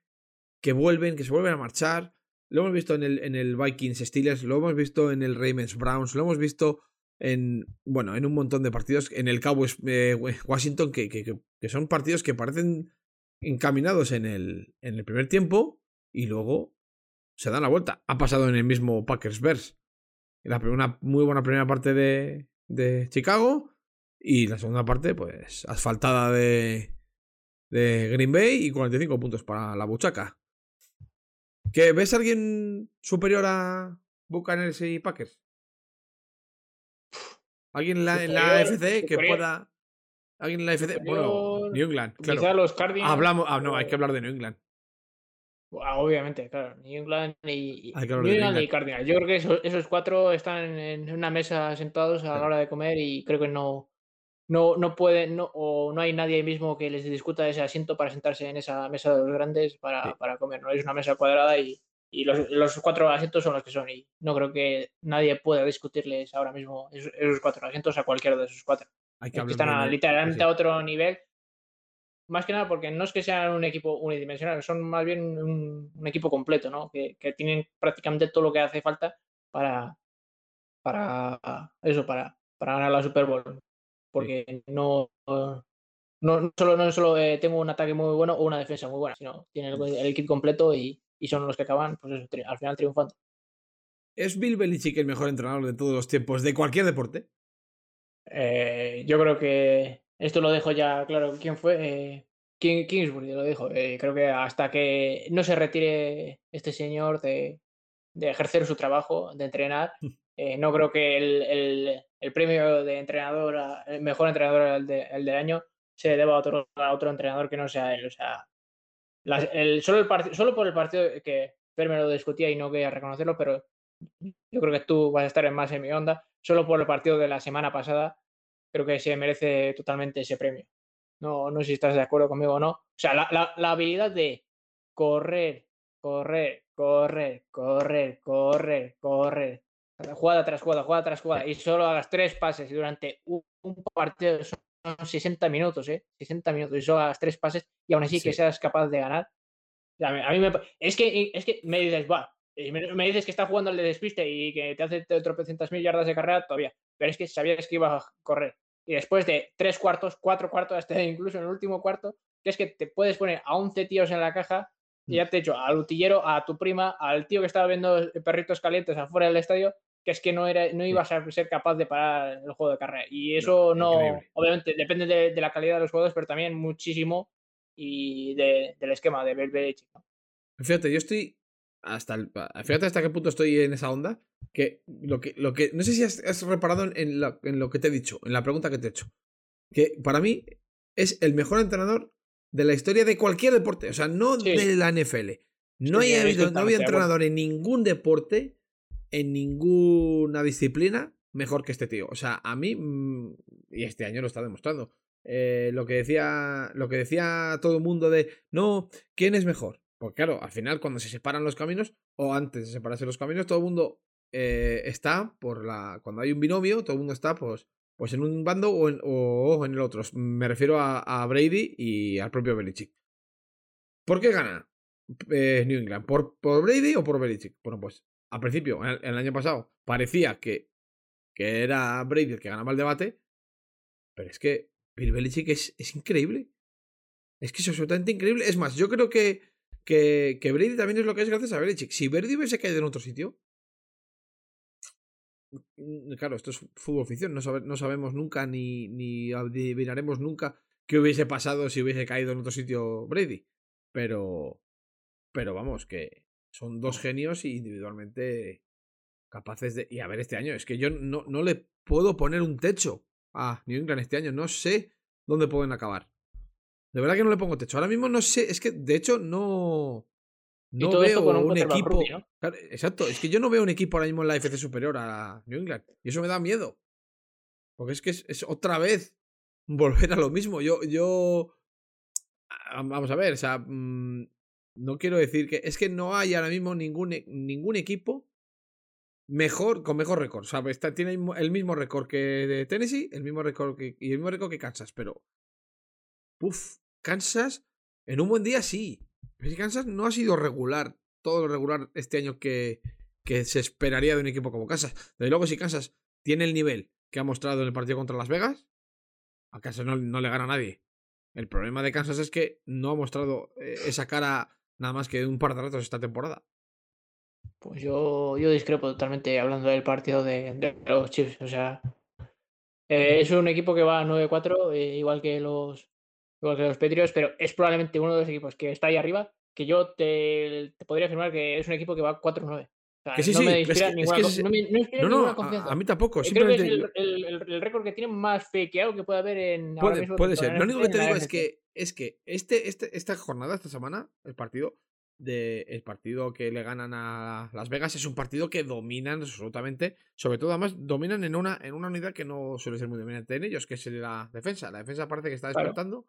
que vuelven, que se vuelven a marchar. Lo hemos visto en el, en el Vikings Steelers, lo hemos visto en el Ravens Browns, lo hemos visto en, bueno, en un montón de partidos, en el Cowboys eh, Washington, que, que, que, son partidos que parecen encaminados en el, en el primer tiempo y luego se dan la vuelta. Ha pasado en el mismo Packers Bears. La, una muy buena primera parte de, de Chicago y la segunda parte, pues, asfaltada de, de Green Bay y 45 puntos para la buchaca. ¿Que ves a alguien superior a Buccaneers y Packers? ¿Alguien en la, en la FC que pueda. ¿Alguien en la FC? Bueno, New England. Claro. Los Cardinals. Hablamos. Ah, no, hay que hablar de New England. Ah, obviamente, claro. New England y, New y Cardinals. Yo creo que esos, esos, cuatro están en una mesa sentados a la hora de comer y creo que no. No, no pueden, no, o no hay nadie mismo que les discuta ese asiento para sentarse en esa mesa de los grandes para, Sí. para comer. No es una mesa cuadrada y, y los, los cuatro asientos son los que son. Y no creo que nadie pueda discutirles ahora mismo esos, esos cuatro asientos a cualquiera de esos cuatro. Hay que Es que hablar están a- literalmente sí. a otro nivel. Más que nada porque no es que sean un equipo unidimensional, son más bien un, un equipo completo, ¿no? Que, que tienen prácticamente todo lo que hace falta para, para eso, para, para ganar la Super Bowl. Porque no, no, no solo, no solo eh, tengo un ataque muy bueno o una defensa muy buena, sino tienen el, el kit completo y, y son los que acaban, pues eso, tri- al final triunfando. ¿Es Bill Belichick el mejor entrenador de todos los tiempos de cualquier deporte? Eh, yo creo que esto lo dejo ya claro. ¿Quién fue? Eh, King- Kingsbury lo dijo. Eh, creo que hasta que no se retire este señor de, de ejercer su trabajo, de entrenar, Eh, no creo que el, el, premio de entrenador, el mejor entrenador el, de, el del año, se deba a otro, a otro entrenador que no sea él. O sea, el, solo, el solo por el partido que Fer me lo discutía y no voy a reconocerlo, pero yo creo que tú vas a estar en más en mi onda. Solo por el partido de la semana pasada, creo que se merece totalmente ese premio. No, no sé si estás de acuerdo conmigo o no. O sea, la, la habilidad de correr, correr, correr, correr, correr, correr, jugada tras jugada, jugada tras jugada, y solo hagas tres pases y durante un, partido son 60 minutos, ¿eh? 60 minutos y solo hagas tres pases y aún así que seas capaz de ganar. A mí, me, es, que, es que me dices, va, me, dices que está jugando el de despiste y que te hace tropecientas mil yardas de carrera todavía, pero es que sabías que iba a correr. Y después de tres cuartos, cuatro cuartos, hasta incluso en el último cuarto, que es que te puedes poner a 11 tíos en la caja y ya te he hecho al utillero, a tu prima, al tío que estaba viendo perritos calientes afuera del estadio, que es que no, era, no ibas a ser capaz de parar el juego de carrera. Y eso no, obviamente, depende de, la calidad de los juegos, pero también muchísimo y del esquema de Belbech. Fíjate, yo estoy hasta el, fíjate hasta qué punto estoy en esa onda, que lo que, lo que no sé si has, reparado en, en lo que te he dicho, en la pregunta que te he hecho, que para mí es el mejor entrenador de la historia de cualquier deporte, o sea, no de la NFL. No, hay, no había entrenador en ningún deporte, en ninguna disciplina, mejor que este tío. O sea, a mí, mm, y este año lo está demostrando. Eh, lo que decía lo que decía todo el mundo de no, ¿quién es mejor? Porque claro, al final cuando se separan los caminos, o antes de separarse los caminos, todo el mundo eh, está por la. Cuando hay un binomio, todo el mundo está pues pues en un bando o en, el otro. Me refiero a, Brady y al propio Belichick. ¿Por qué gana eh, New England? ¿Por, ¿Por, Brady o por Belichick? Bueno, pues al principio, el, año pasado, parecía que, que, era Brady el que ganaba el debate. Pero es que Bill Belichick es, es increíble. Es que es absolutamente increíble. Es más, yo creo que, que, que Brady también es lo que es gracias a Belichick. Si Brady hubiese caído en otro sitio, Mm, claro, esto es fútbol ficción, no, sabemos nunca ni, ni adivinaremos nunca qué hubiese pasado si hubiese caído en otro sitio Brady. Pero, pero vamos, que son dos genios individualmente capaces de... Y a ver, este año, es que yo no, no le puedo poner un techo a New England este año, no sé dónde pueden acabar. De verdad que no le pongo techo. Ahora mismo no sé, es que de hecho no... No veo un, equipo. exacto, es que yo no veo un equipo ahora mismo en la FC superior a New England. Y eso me da miedo. Porque es que es, otra vez volver a lo mismo. Yo, yo. Vamos a ver, o sea. Mm, no quiero decir que. Es que no hay ahora mismo ningún, e, ningún equipo mejor, con mejor récord. O sea, está, tiene el mismo récord que de Tennessee, el mismo récord que, y el mismo récord que Kansas, pero. Uf, Kansas, en un buen día sí. Kansas no ha sido regular, todo lo regular este año que, que se esperaría de un equipo como Kansas. Desde luego, si Kansas tiene el nivel que ha mostrado en el partido contra Las Vegas, a Kansas no, le gana a nadie. El problema de Kansas es que no ha mostrado eh, esa cara nada más que un par de ratos esta temporada. Pues yo, yo discrepo totalmente hablando del partido de, los Chiefs. O sea, eh, es un equipo que va a 9-4, eh, igual que los que los Patriots, pero es probablemente uno de los equipos que está ahí arriba, que yo te, podría afirmar que es un equipo que va 4-9. que sí, no me inspira ninguna, no, no, confianza. A, mí tampoco. Creo que es el, el, récord que tiene más fakeado que puede haber en. Puede, puede ser. Lo único que te digo es que, es que este, este, esta jornada, esta semana, el partido, de, el partido que le ganan a Las Vegas es un partido que dominan absolutamente. Sobre todo, además, dominan en una, en una unidad que no suele ser muy dominante en ellos, que es la defensa. La defensa parece que está despertando.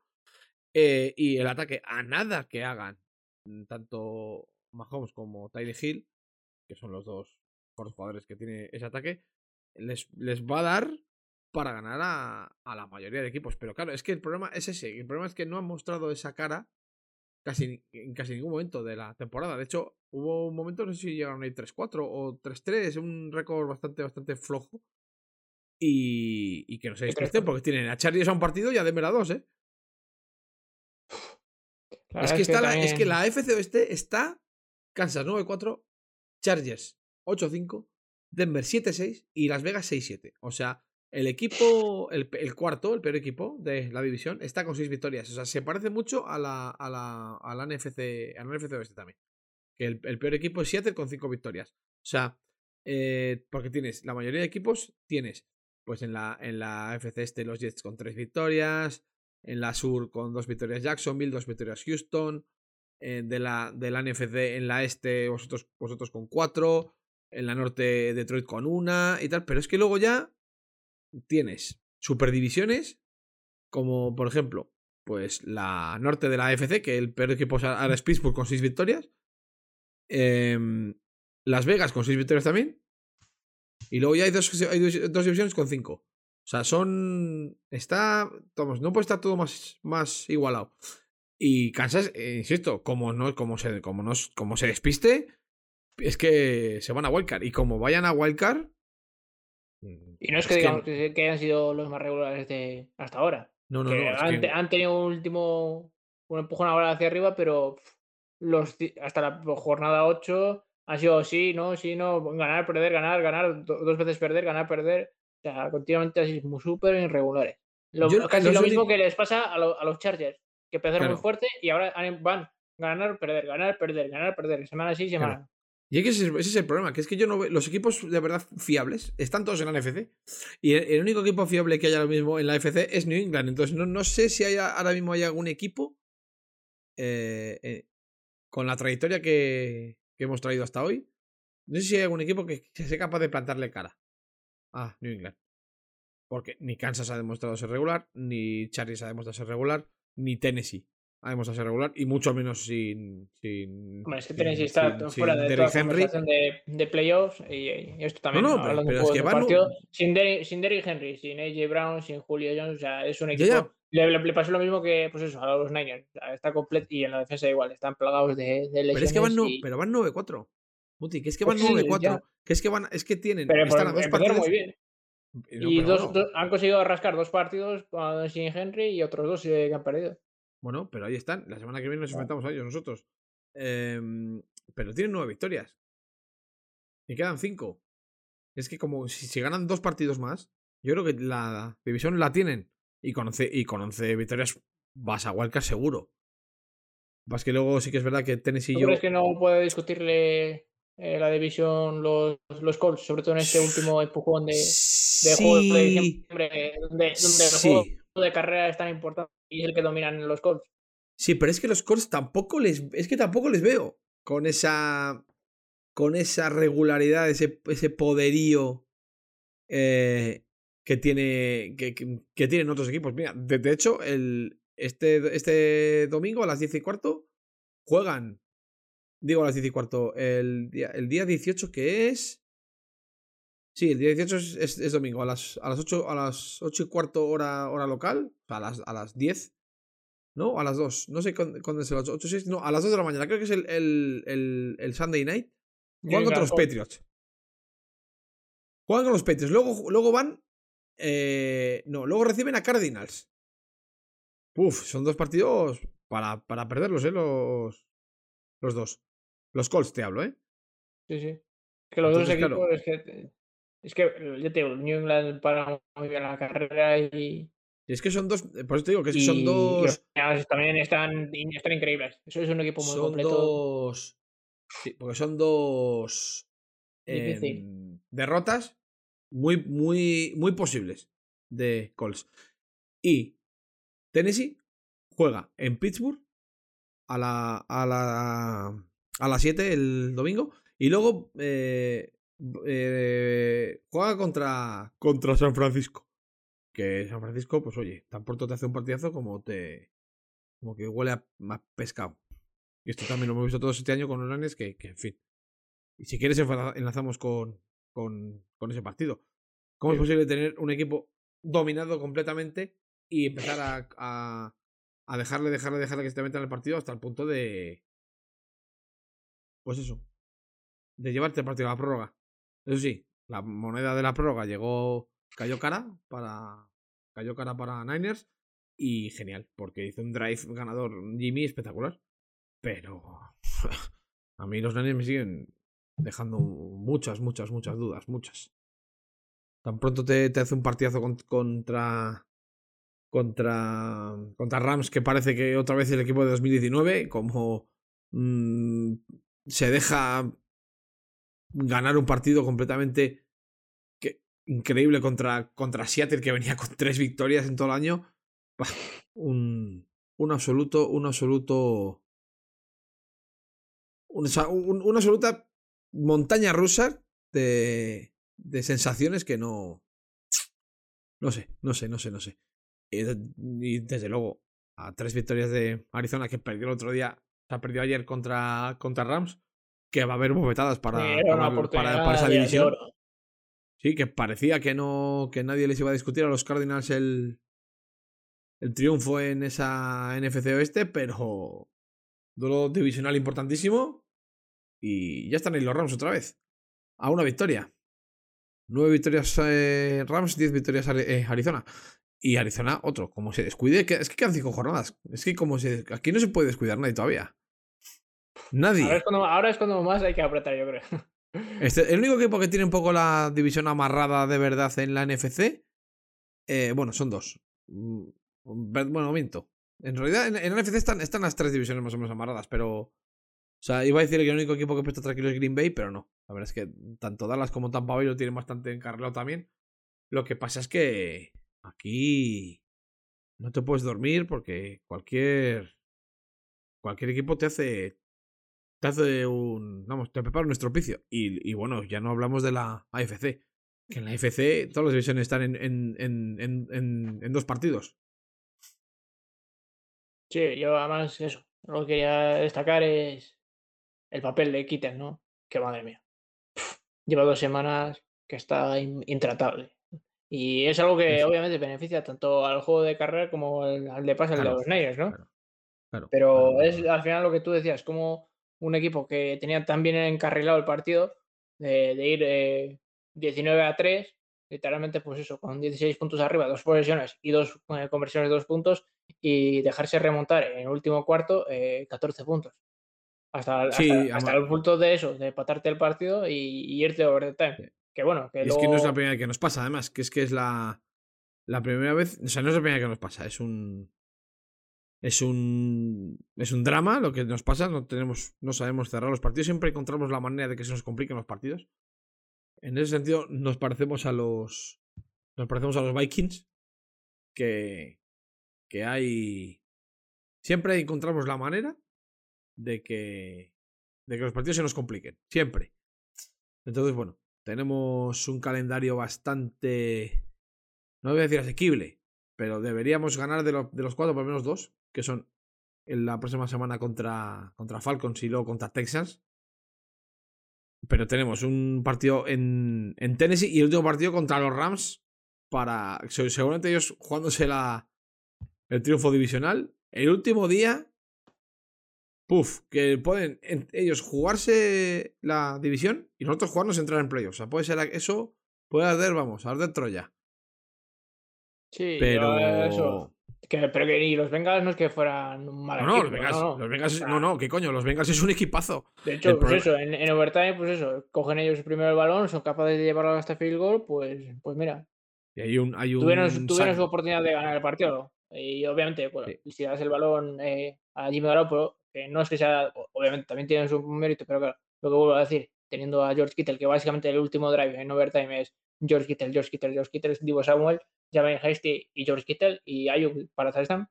Eh, y el ataque, a nada que hagan mm, tanto Mahomes como Tyler Hill, que son los dos jugadores que tiene ese ataque, les, les va a dar para ganar a, a, la mayoría de equipos. Pero claro, es que el problema es ese. El problema es que no han mostrado esa cara casi, en casi ningún momento de la temporada. De hecho, hubo un momento, no sé si llegaron a ir 3-4 o 3-3, un récord bastante, bastante flojo. Y, y que no se desprecien porque tienen a Charlie a un partido y a Denver a dos, ¿eh? Es, que, está la, es que la AFC Oeste está Kansas 9-4, Chargers 8-5, Denver 7-6 y Las Vegas 6-7. O sea, el equipo, el, cuarto, el peor equipo de la división, está con 6 victorias. O sea, se parece mucho a la, a la, a la NFC, a la NFC Oeste también. Que el, peor equipo es Seattle con 5 victorias. O sea, eh, porque tienes la mayoría de equipos, tienes pues en la, en la FC este los Jets con tres victorias, en la Sur con dos victorias Jacksonville, dos victorias Houston, eh, de, la, de la NFC en la Este vosotros, vosotros con cuatro, en la Norte Detroit con una y tal, pero es que luego ya tienes superdivisiones como por ejemplo pues la Norte de la AFC, que el peor equipo ahora es con seis victorias, em, Las Vegas con seis victorias también, y luego ya hay dos, hay dos divisiones con cinco. O sea, son. Está. Vamos, no puede estar todo más, más igualado. Y Kansas, eh, insisto, como no, como se, como no, como se despiste, es que se van a Wildcard. Y como vayan a Wildcard. Y no es que digamos que... hayan sido los más regulares de hasta ahora. No, no, no. Han, han, tenido un último. Un empujón ahora hacia arriba, pero los, hasta la jornada 8 ha sido sí, no, sí, no, ganar, perder, ganar, ganar, dos veces perder, ganar, perder. O sea, continuamente así, muy súper irregulares. Lo, casi lo mismo que les pasa a, a, los Chargers, que empezaron muy fuerte y ahora van ganar, perder, ganar, perder, ganar, perder, semana sí, semana. Y es que ese, es el problema, que es que yo no veo. Los equipos de verdad fiables están todos en la NFC. Y el, único equipo fiable que hay ahora mismo en la FC es New England. Entonces no, no sé si hay, ahora mismo hay algún equipo eh, eh, con la trayectoria que, que hemos traído hasta hoy. No sé si hay algún equipo que sea capaz de plantarle cara a New England. Porque ni Kansas ha demostrado ser regular, ni Chargers ha demostrado ser regular, ni Tennessee ha demostrado ser regular, y mucho menos sin. sin bueno, es que Tennessee está fuera de toda Henry. De, de, playoffs y, esto también. No, no, pero, es que van. Sin, Derrick, sin Derrick Henry, sin AJ Brown, sin Julio Jones, o sea, es un equipo. Le, le, pasó lo mismo que pues eso, a los Niners. Está completo y en la defensa igual, están plagados de, de lesiones. Pero es que van, no, pero van 9-4. Muti, que es que van 9-4. Pues que es que van, es que tienen. Pero están a dos partidos. Muy bien. y dos, dos, han conseguido rascar dos partidos sin Henry y otros dos que han perdido. Bueno, pero ahí están. La semana que viene nos enfrentamos a ellos nosotros. Eh, pero tienen nueve victorias. Y quedan cinco. Es que como si, si ganan dos partidos más, yo creo que la división la tienen. Y con 11, y con 11 victorias vas a Wildcard seguro. Más que luego sí que es verdad que Tennessee y yo. ¿Crees que no puede discutirle eh, la división los, los Colts, sobre todo en este último empujón de, de sí. juego de diciembre, donde, donde sí. el juego de carrera es tan importante y es el que dominan los Colts? Sí, pero es que los Colts tampoco les. Es que tampoco les veo con esa. Con esa regularidad, ese, ese poderío. Eh, que tiene que, que, tienen otros equipos. Mira, de, de, hecho, el, este, este domingo a las 10 y cuarto juegan. Digo a las 10 y cuarto. El día, el día 18 que es. Sí, el día 18 es, es, es, domingo. A las, a las 8, a las 8 y cuarto hora, hora local. A las, a las 10. ¿No? A las 2. No sé cuándo es el 8, 8 6. No, a las 2 de la mañana. Creo que es el, el, el, el Sunday night. Juegan contra los Patriots. Juegan con los Patriots. Luego, luego van eh, no, luego reciben a Cardinals. Uf, son dos partidos para, para perderlos, ¿eh? Los, los dos. Los Colts te hablo, ¿eh? Sí, sí. Que los Entonces, dos equipos claro. es que. Es que, yo te digo, New England para muy bien la carrera y. Y es que son dos. Por eso te digo que y, son dos. También están, están increíbles. Eso es un equipo muy son completo. Dos. Sí, porque son dos. Eh, derrotas muy, muy, muy posibles de Colts. Y Tennessee juega en Pittsburgh a la, a la, a las 7 el domingo y luego eh, eh, juega contra, contra San Francisco. Que San Francisco, pues oye, tan pronto te hace un partidazo como te. como que huele a, a pescado. Y esto también lo hemos visto todos este año con los Lanes, que, que en fin. Y si quieres enlazamos con, con, con ese partido. ¿Cómo sí. es posible tener un equipo dominado completamente y empezar a, a, a, dejarle, dejarle, dejarle que se te meta en el partido hasta el punto de. Pues eso. De llevarte el partido a la prórroga. Eso sí, la moneda de la prórroga llegó. cayó cara para. cayó cara para Niners. Y genial, porque hizo un drive ganador Jimmy espectacular. Pero. a mí los Niners me siguen dejando muchas, muchas, muchas dudas, muchas. Tan pronto te, te hace un partidazo contra. Contra. Contra Rams, que parece que otra vez el equipo de 2019, como. Mmm, se deja ganar un partido completamente increíble contra, contra Seattle, que venía con tres victorias en todo el año. Un, un absoluto, un absoluto. una absoluta montaña rusa de, de sensaciones que no. No sé, no sé, no sé, no sé. Y, desde luego, a tres victorias de Arizona que perdió el otro día, se ha perdido ayer contra, contra Rams, que va a haber bofetadas para, para, esa división. Sí, que parecía que no. que nadie les iba a discutir a los Cardinals el. el triunfo en esa NFC oeste, pero. Duelo divisional importantísimo. Y ya están ahí los Rams otra vez. A una victoria. Nueve victorias eh, Rams, diez victorias eh, Arizona. Y Arizona, otro. Como se descuide, es que quedan cinco jornadas. Es que como se. Aquí no se puede descuidar nadie todavía. Nadie. ahora es cuando más hay que apretar, yo creo. Este, el único equipo que tiene un poco la división amarrada de verdad en la NFC, eh, bueno, son dos. Mm, bueno, miento. En realidad, en, la NFC están, están las tres divisiones más o menos amarradas, pero. O sea, iba a decir que el único equipo que está tranquilo es Green Bay, pero no. La verdad es que tanto Dallas como Tampa Bay lo tienen bastante encarrilado también. Lo que pasa es que aquí no te puedes dormir porque cualquier cualquier equipo te hace te hace un. Vamos, te prepara un estropicio. Y, y bueno, ya no hablamos de la AFC. Que en la AFC todas las divisiones están en, en, en, en, dos partidos. Sí, yo además eso. Lo que quería destacar es el papel de Kitten, ¿no? Que madre mía. lleva dos semanas que está intratable. Y es algo que obviamente beneficia tanto al juego de carrera como al, de pase de los Niners, ¿no? Claro, Pero es al final lo que tú decías, como un equipo que tenía tan bien encarrilado el partido, de, ir 19 eh, a 3, literalmente, pues eso, con 16 puntos arriba, dos posesiones y dos eh, conversiones de dos puntos, y dejarse remontar en el último cuarto 14 eh, puntos. Hasta, hasta, el punto de eso, de patarte el partido y, irte over the time. Que bueno, que Es que no es la primera vez que nos pasa, además, que es que es la, la primera vez, o sea, no es la primera vez que nos pasa, es un, es un, es un drama lo que nos pasa, no, tenemos, no sabemos cerrar los partidos, siempre encontramos la manera de que se nos compliquen los partidos. En ese sentido, nos parecemos a los. Nos parecemos a los Vikings. Que. Que hay. Siempre encontramos la manera de que. De que los partidos se nos compliquen. Siempre. Entonces, bueno, tenemos un calendario bastante. No voy a decir asequible, pero deberíamos ganar de, de los cuatro por lo menos dos que son en la próxima semana contra, contra Falcons y luego contra Texans. Pero tenemos un partido en, en Tennessee y el último partido contra los Rams para seguramente ellos jugándose la, el triunfo divisional. El último día, puff, que pueden ellos jugarse la división y nosotros jugarnos entrar en playoffs. O sea, puede ser eso, puede arder, vamos, arder Troya. Sí, pero eso. Que, pero que ni los Bengals no es que fueran un mal no, los Bengals, no, no. Los Bengals, no, no, qué coño, los Bengals es un equipazo. De hecho, pues eso, en, en, overtime, pues eso, cogen ellos primero el balón, son capaces de llevarlo hasta field goal, pues, pues mira. Y hay un, hay un tuvieron, tuvieron su oportunidad de ganar el partido. Y obviamente, pues, si das el balón eh, a Jimmy Garoppolo, que no es que sea, obviamente también tiene su mérito, pero claro, lo que vuelvo a decir, teniendo a George Kittle, que básicamente el último drive en overtime es George Kittle, George Kittle, George Kittle, Divo Samuel, Jamin Hasty y George Kittle y Ayuk para touchdown.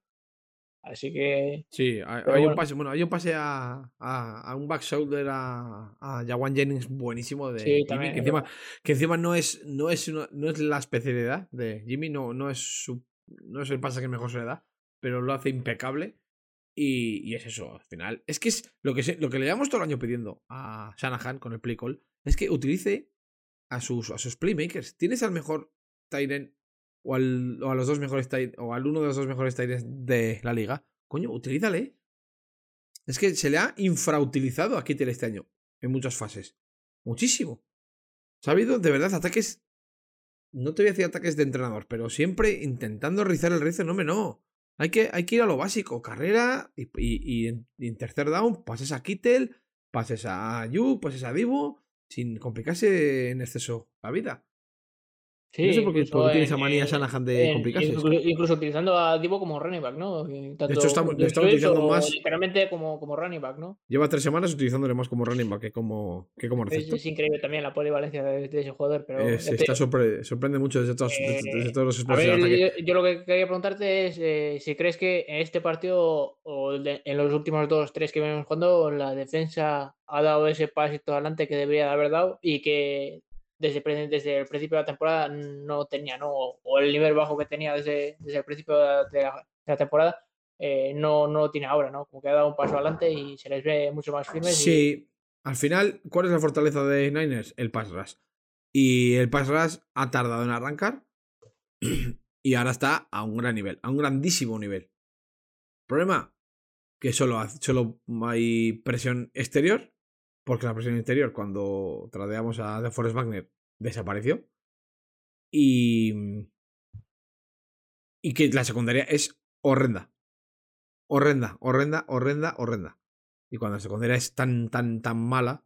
Así que. Sí, hay, un pase, bueno, hay un pase a, a, un back shoulder a, a Jawan Jennings buenísimo de Jimmy, que encima, que encima no es, no es no es la especialidad de Jimmy, no, no es su, no es el pase que mejor se le da, pero lo hace impecable. Y, y es eso, al final. Es que es lo que, lo que le llevamos todo el año pidiendo a Shanahan con el play call, es que utilice a sus, a sus playmakers. Tienes al mejor Tyrant o, al, o a los dos mejores o al uno de los dos mejores Tyrants de la liga. Coño, utilízale. Es que se le ha infrautilizado a Kittel este año en muchas fases. Muchísimo. Se ha habido de verdad ataques. No te voy a decir ataques de entrenador, pero siempre intentando rizar el rizo. No, me no. Hay que, hay que ir a lo básico. Carrera y, y, en, tercer down pases a Kittel, pases a Yu, pases a Divo sin complicarse en exceso la vida. Sí, no sé por qué, incluso por qué tiene esa en- manía Shanahan de complicarse. es incluso, incluso utilizando a Divo como running back, ¿no? Tanto hecho, estamos- de lo switch utilizando más- Literalmente como, como running back, ¿no? Lleva tres semanas utilizándole más como running back que como, que como Es, receptor. es increíble también la polivalencia de, de ese jugador, pero Eh, ya se te está sorpre- sorprende mucho desde todos, desde- Eh, desde todos los ver, de ataque. yo, yo lo que quería preguntarte es eh, si crees que en este partido o de- en los últimos dos, tres que venimos jugando, la defensa ha dado ese pasito adelante que debería de haber dado y que desde, desde el principio de la temporada no tenía, ¿no? O el nivel bajo que tenía desde, desde el principio de la, temporada eh, no, no lo tiene ahora, ¿no? Como que ha dado un paso adelante y se les ve mucho más firmes. Sí, al final, ¿cuál es la fortaleza de Niners? El pass rush. Y el pass rush ha tardado en arrancar y ahora está a un gran nivel, a un grandísimo nivel. Problema, que solo, solo hay presión exterior, porque la presión interior cuando tradeamos a DeForest Wagner desapareció. Y, y que la secundaria es horrenda. Horrenda, horrenda, horrenda, horrenda. Y cuando la secundaria es tan, tan, tan mala,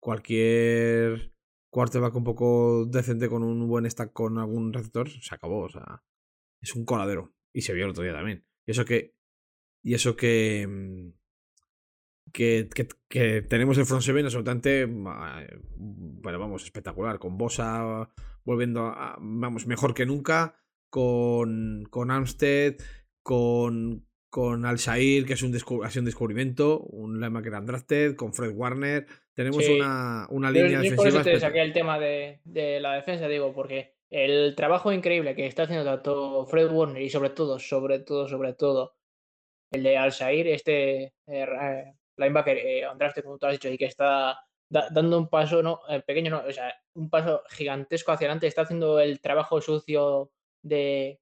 cualquier quarterback un poco decente con un buen stack con algún receptor, se acabó. O sea, es un coladero. Y se vio el otro día también. Y eso que. Y eso que. Que, que, que tenemos el front seven absolutamente. eh, Bueno, vamos, espectacular. Con Bosa volviendo a. Vamos, mejor que nunca. Con, con Armstead. Con, con Al-Shair, que es un, ha sido un descubrimiento. Un linebacker undrafted. Con Fred Warner. Tenemos Sí. una, una Yo- línea yo por eso defensiva. te saqué el tema de, de la defensa, digo, porque el trabajo increíble que está haciendo tanto Fred Warner y sobre todo, sobre todo, sobre todo, el de Al-Shair, este eh, ra- eh, linebacker eh, undrafted, como tú has dicho, y que está da- dando un paso, no, eh, pequeño, no, o sea, un paso gigantesco hacia adelante, está haciendo el trabajo sucio de,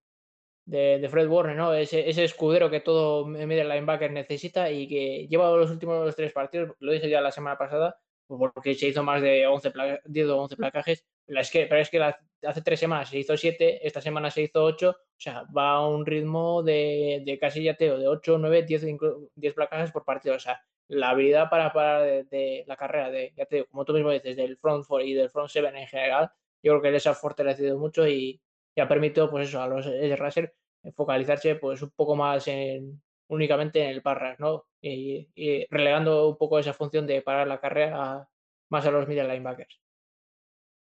de, Fred Warner, ¿no? Ese, ese escudero que todo middle linebacker necesita y que lleva los últimos tres partidos, lo dije ya la semana pasada, porque se hizo más de 11 pla- 10 o 11 placajes, pero es que, hace tres semanas se hizo 7, esta semana se hizo 8, o sea, va a un ritmo de, de casi ya teo, de 8, 9, 10, inclu- 10 placajes por partido, o sea, la habilidad para parar de, la carrera, de, ya te digo, como tú mismo dices, del front four y del front seven en general, yo creo que les ha fortalecido mucho y, y ha permitido, pues eso, a los edge rusher focalizarse pues un poco más en únicamente en el parras, ¿no? Y, relegando un poco esa función de parar la carrera más a los middle linebackers.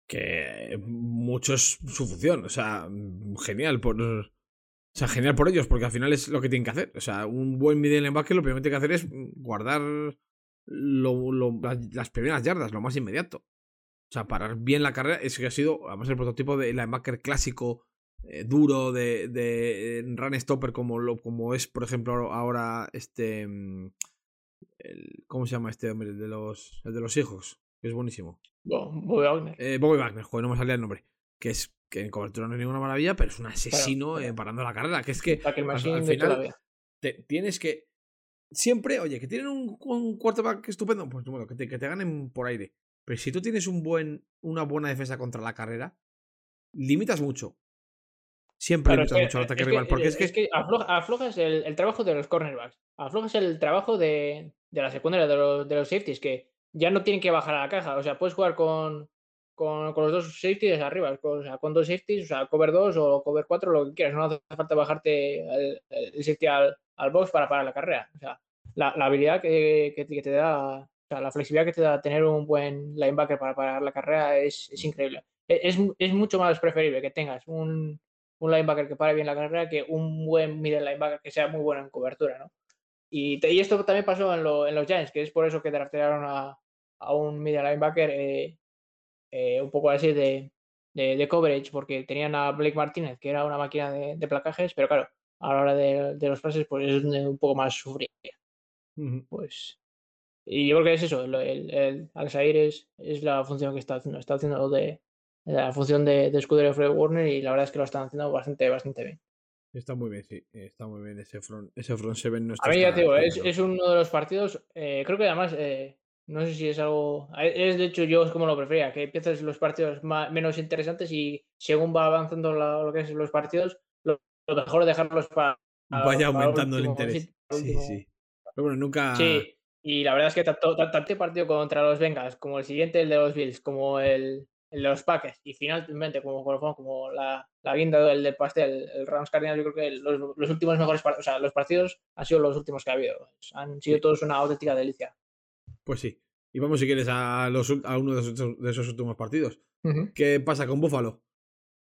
que mucho es su función. O sea, genial por. O sea, genial por ellos, porque al final es lo que tienen que hacer. O sea, un buen middle linebacker lo primero que tiene que hacer es guardar lo- lo- las- primeras yardas, lo más inmediato. O sea, parar bien la carrera. Es que ha sido, además, el prototipo de linebacker clásico, eh, duro, de, de run stopper, como, lo, como es, por ejemplo, ahora este. mm, el- ¿Cómo se llama este hombre? El de los, el de los hijos, que es buenísimo. Bo- Bobby Wagner. Eh, Bobby Wagner, joder, no me salía el nombre. Que es que en cobertura no es ninguna maravilla, pero es un asesino pero- eh, parando la carrera. Que es que al, final te- tienes que. Siempre, oye, que tienen un, un quarterback estupendo, pues bueno, que te, que te ganen por aire. Pero si tú tienes un buen, una buena defensa contra la carrera, limitas mucho. Siempre Claro, es limitas que- mucho al ataque es rival. que- porque es que. afloja- aflojas el, el trabajo de los cornerbacks, aflojas el trabajo de, de la secundaria, de los, de los safeties, que ya no tienen que bajar a la caja. O sea, puedes jugar con, con, con los dos safeties arriba, con, o sea, con dos safeties, o sea, cover 2 o cover 4, lo que quieras. No hace falta bajarte el, el safety al, al box para parar la carrera. O sea, la, la habilidad que, que, que te da, o sea, la flexibilidad que te da tener un buen linebacker para parar la carrera es, es increíble. E, Es, es mucho más preferible que tengas un, un linebacker que pare bien la carrera que un buen middle linebacker que sea muy bueno en cobertura, ¿no? Y, te- y esto también pasó en, lo- en los Giants, que es por eso que draftearon a, a un middle linebacker eh, eh, un poco así de, de, de coverage, porque tenían a Blake Martínez, que era una máquina de, de placajes, pero claro, a la hora de, de los pases, pues es un poco más sufría. Ujú. Pues, y yo creo que es eso, lo- el, el Al-Shair es, es la función que está haciendo, está haciendo de la función de, de escudero de Fred Warner y la verdad es que lo están haciendo bastante, bastante bien. Está muy bien, sí. Está muy bien ese front, ese front seven. A nuestro mí ya está te digo, es, es uno de los partidos, eh, creo que además, eh, no sé si es algo, es de hecho yo es como lo prefería, que empieces los partidos ma- menos interesantes y según va avanzando la- lo que es los partidos, lo, lo mejor es dejarlos para... Vaya para aumentando el último, interés. sí, Sí. Pero bueno, nunca. Sí, y la verdad es que tanto, tan- tanto el partido contra los Bengals como el siguiente, el de los Bills, como el, el los Packers y finalmente como, como la, la guinda del, del, pastel, el Rams Cardinals, yo creo que los, los últimos mejores o sea, los partidos han sido los últimos que ha habido. Han sido todos una auténtica delicia. Pues sí. Y vamos, si quieres, a, los, a uno de esos, de esos últimos partidos. ¿Qué pasa con Buffalo?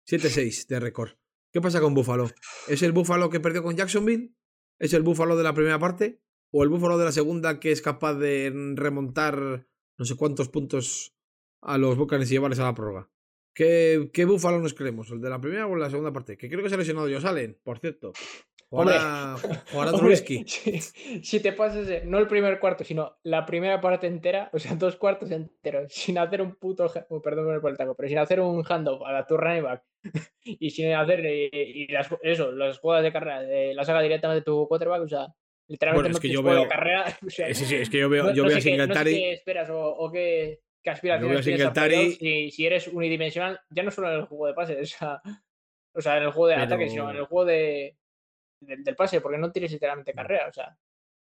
7-6 de récord. ¿Qué pasa con Buffalo? ¿Es el Buffalo que perdió con Jacksonville? ¿Es el Buffalo de la primera parte? ¿O el Buffalo de la segunda que es capaz de remontar no sé cuántos puntos a los Buccaneers y llevarles a la prórroga? ¿Qué, ¿Qué Buffalo nos creemos? ¿El de la primera o la segunda parte? Que creo que se ha lesionado Josh Allen, por cierto. Jugará, Trubisky. Si, te pasas, no el primer cuarto, sino la primera parte entera, o sea, dos cuartos enteros, sin hacer un puto, oh, perdón por el taco, pero sin hacer un handoff a tu running back y sin hacer eh, y, las, eso, las jugadas de carrera, de la saga directamente de tu quarterback, o sea, literalmente bueno, es que yo veo, carrera. O sea, sí, sí, es que yo veo, yo veo a Singletary. No sé qué esperas o, o qué, qué aspiraciones tienes si, si eres unidimensional, ya no solo en el juego de pases, o sea, o sea en el juego de ataque, sino en el juego de del, pase, porque no tienes literalmente carrera, o sea.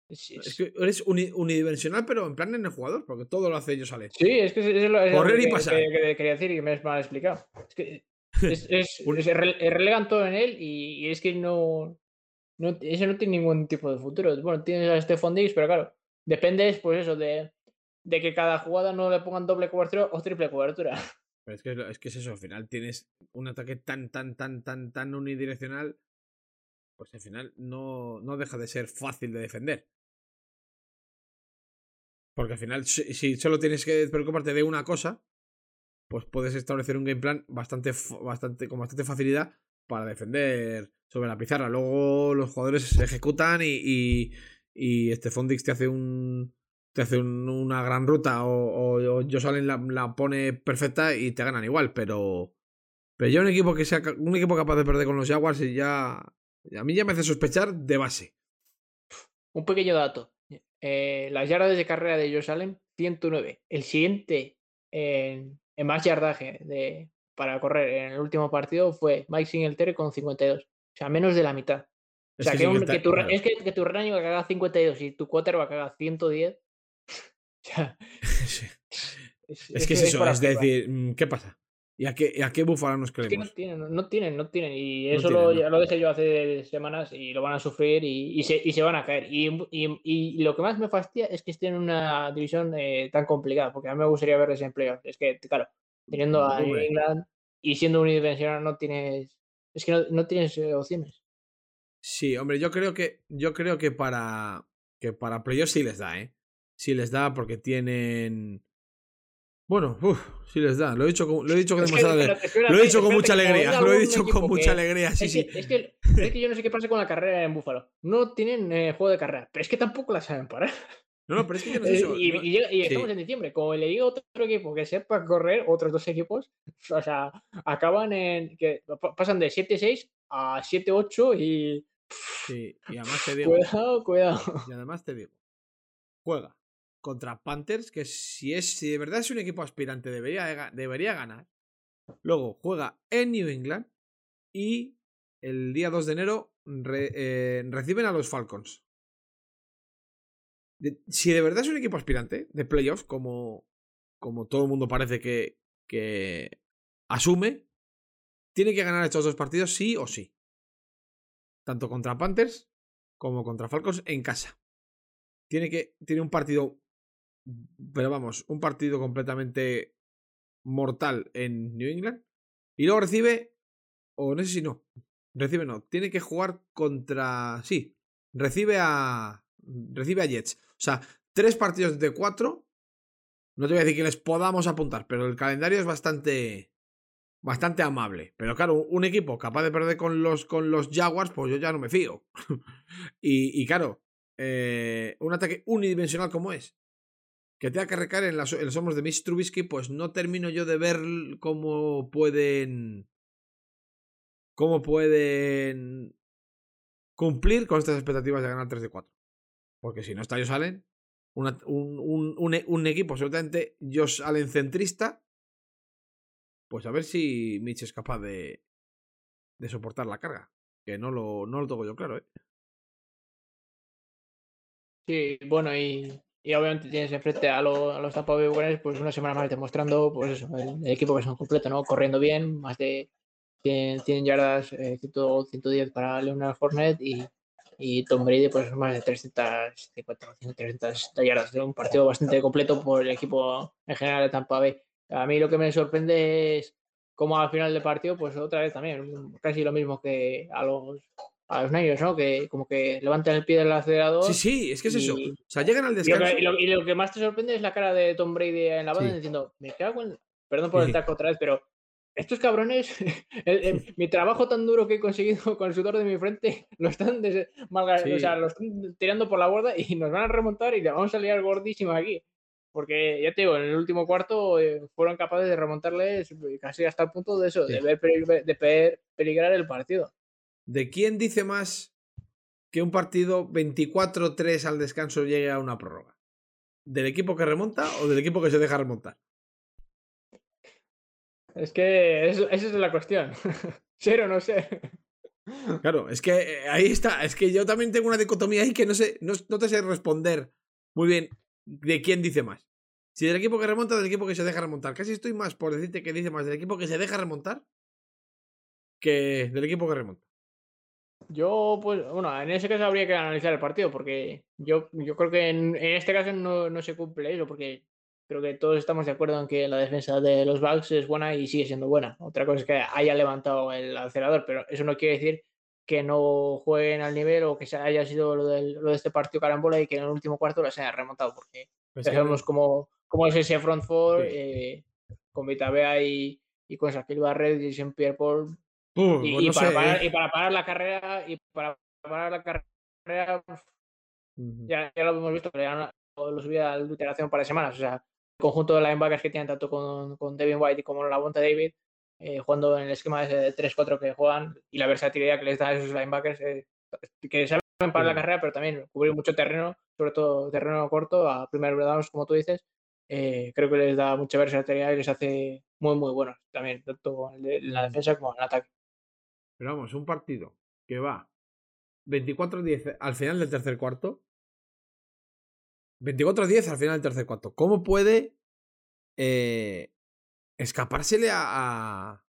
Es, que eres unidimensional, pero en plan en el jugador, porque todo lo hace ellos sale. Sí, es que es, lo, Correr y pasar. Que, quería decir y me es mal explicado. Es que es, relegan todo en él y, es que no, no. Ese no tiene ningún tipo de futuro. Bueno, tienes a Stephon Diggs, pero claro, depende, pues eso, de, de que cada jugada no le pongan doble cobertura o triple cobertura. Pero es que, es eso, al final tienes un ataque tan, tan, tan, tan, tan unidireccional pues al final no, no deja de ser fácil de defender. Porque al final, si, solo tienes que preocuparte de una cosa, pues puedes establecer un game plan bastante, bastante, con bastante facilidad para defender sobre la pizarra. Luego los jugadores se ejecutan y, y, y este Fondix te hace un te hace una gran ruta o, o, o la, la, pone perfecta y te ganan igual, pero pero ya un equipo que sea un equipo capaz de perder con los Jaguars y ya a mí ya me hace sospechar de base. Un pequeño dato. Eh, las yardas de carrera de Josh Allen, 109. El siguiente en, más yardaje de, para correr en el último partido fue Mike Singletary con 52. O sea, menos de la mitad. O sea, que, tu, es que, que tu running back haga 52 y tu quarterback haga 110. es, es, que es, eso, es decir, mm, ¿qué pasa? ¿Y a qué, a qué búfalo nos creemos? Es que no tienen, no tienen, no tienen. Y eso lo, ya lo dejé yo hace semanas y lo van a sufrir y, y, se, y se, van a caer. Y, y, lo que más me fastidia es que estén en una división eh, tan complicada, porque a mí me gustaría verles en playoff. Es que, claro, teniendo a England y siendo unidimensional no tienes. Es que no, no tienes eh, opciones. Sí, hombre, yo creo que. Yo creo que para. Que para playoff sí les da, ¿eh? Sí les da porque tienen bueno, uff, sí les da. Lo he dicho con, lo he dicho con demasiada Lo he dicho con mucha alegría. Lo he dicho con mucha alegría. Sí, es sí. Que, es, que, es que yo no sé qué pasa con la carrera en Búfalo. No tienen eh, juego de carrera, pero es que tampoco la saben parar. No, no, pero es que yo no sé eso. Y, y, y, estamos en diciembre. Como le digo a otro equipo que sepa correr, otros dos equipos, o sea, acaban en. que pasan de 7-6 a 7-8 y. Sí, y además te digo. Cuidado, cuidado. Y además te digo. Juega contra Panthers, que si, es, si de verdad es un equipo aspirante debería, debería ganar. Luego juega en New England y el día 2 de enero eh, reciben a los Falcons. si de verdad es un equipo aspirante de playoffs, como, como todo el mundo parece que, que asume, tiene que ganar estos dos partidos sí o sí. Tanto contra Panthers como contra Falcons en casa. Tiene que tiene un partido pero vamos, un partido completamente mortal en New England. Y luego recibe, o no sé si no, recibe no, tiene que jugar contra, sí, recibe a, recibe a Jets. O sea, tres partidos de cuatro. No te voy a decir que les podamos apuntar, pero el calendario es bastante, bastante amable. Pero claro, un equipo capaz de perder con los, con los Jaguars, pues yo ya no me fío. y, y, claro, eh, un ataque unidimensional como es, que tenga que recaer en, los hombros de Mitch Trubisky, pues no termino yo de ver cómo pueden. cómo pueden cumplir con estas expectativas de ganar 3 de 4. Porque si no está Josh Allen, un, un, un, un, equipo absolutamente Josh Allen centrista, pues a ver si Mitch es capaz de, de soportar la carga. Que no lo, no lo tengo yo claro, ¿eh? Sí, bueno, y y obviamente tienes enfrente a, a los Tampa Bay Buccaneers pues una semana más demostrando pues eso, el, equipo que son completo, ¿no? Corriendo bien, más de 100, yardas, 110 para Leonard Fournette y, y Tom Brady pues más de 350, 300 yardas. Un partido bastante completo por el equipo en general de Tampa Bay. A mí lo que me sorprende es cómo al final del partido, pues otra vez también, casi lo mismo que a los a los Niners, ¿no? Que como que levantan el pie del acelerador. Sí, sí, es que es eso. O sea, llegan al descanso. Y lo, que, más te sorprende es la cara de Tom Brady en la banda diciendo, me cago en... Perdón por el taco otra vez, pero estos cabrones, mi trabajo tan duro que he conseguido con el sudor de mi frente, lo están, o sea, lo están tirando por la borda y nos van a remontar y le vamos a liar gordísimo aquí. Porque ya te digo, en el último cuarto eh, fueron capaces de remontarles casi hasta el punto de eso, de ver de peligrar el partido. ¿De quién dice más que un partido 24-3 al descanso llegue a una prórroga? ¿Del equipo que remonta o del equipo que se deja remontar? Es que esa es la cuestión. ser o no ser. Claro, es que eh, ahí está. Es que yo también tengo una dicotomía ahí que no sé, no, te sé responder muy bien de quién dice más. Si del equipo que remonta o del equipo que se deja remontar. Casi estoy más por decirte que dice más del equipo que se deja remontar que del equipo que remonta. Yo, pues, bueno, en ese caso habría que analizar el partido, porque yo, yo creo que en, este caso no, no, se cumple eso, porque creo que todos estamos de acuerdo en que la defensa de los Bucks es buena y sigue siendo buena. Otra cosa es que haya levantado el acelerador, pero eso no quiere decir que no jueguen al nivel o que haya sido lo, del, lo de este partido carambola y que en el último cuarto las haya remontado, porque pues sabemos cómo, cómo, es ese front four eh, con Vitabea y, y con Shaquille Barrett y Jean Pierre Paul y, para parar, y, para parar, la carrera, y para parar la carrera, ya, ya, lo hemos visto, pero ya no, lo subí a la iteración para semanas. O sea, el conjunto de linebackers que tienen tanto con, con Devin White y como la Bonta David, eh, jugando en el esquema de 3-4 que juegan y la versatilidad que les dan a esos linebackers, eh, que saben parar la carrera, pero también cubrir mucho terreno, sobre todo terreno corto, a primer downs, como tú dices. Eh, creo que les da mucha versatilidad y les hace muy, muy buenos también, tanto en la defensa como en el ataque. Pero vamos, un partido que va 24-10 al final del tercer cuarto. 24-10 al final del tercer cuarto. ¿Cómo puede eh, escapársele a,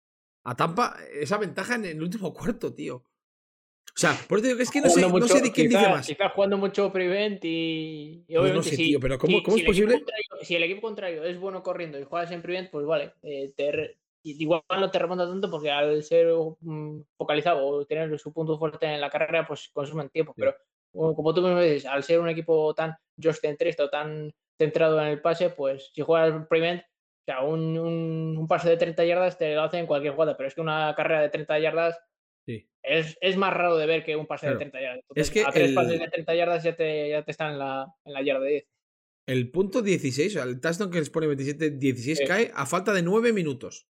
a, Tampa esa ventaja en el último cuarto, tío? O sea, por eso digo que es que no, sé, no sé, de quién dice más. Está jugando mucho prevent y, obviamente no sé, tío, pero ¿cómo, ¿cómo es posible? si el equipo contrario es bueno corriendo y juegas en prevent, pues vale, eh, te, igual no te remonta tanto porque al ser focalizado o tener su punto fuerte en la carrera, pues consumen tiempo. Pero como tú me dices, al ser un equipo tan just centrista o tan centrado en el pase, pues si juegas prevent, o sea, un, un, pase de 30 yardas te lo hace en cualquier jugada, pero es que una carrera de 30 yardas es, es, más raro de ver que un pase de 30 yardas. es que a tres pases de 30 yardas ya te, ya te están en la, en la yarda 10. El punto 16, el touchdown que les pone 27-16 cae a falta de 9 minutos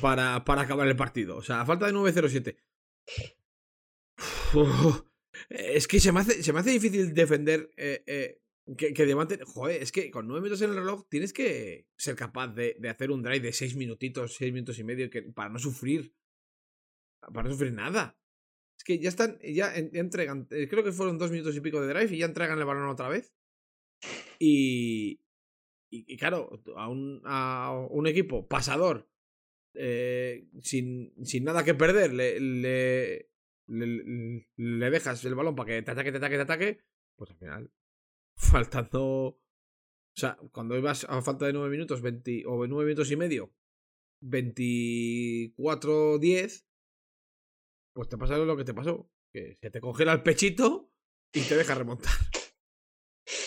para, para acabar el partido. O sea, falta de 9-0-7. Es que se me hace, se me hace difícil defender eh, eh, que, que Joder, es que con 9 minutos en el reloj tienes que ser capaz de, de hacer un drive de 6 minutitos, 6 minutos y medio que, para no sufrir. Para no sufrir nada. Es que ya están, ya, entregan, eh, creo que fueron 2 minutos y pico de drive y ya entregan el balón otra vez. Y, y, claro, a un, a un equipo pasador eh, sin, sin, nada que perder, le, le, le, dejas el balón para que te ataque, te ataque, te ataque, pues al final, faltando. O sea, cuando ibas a falta de 9 minutos 20, o 9 minutos y medio, 24-10, pues te pasa lo que te pasó. Que se te congela el pechito y te deja remontar.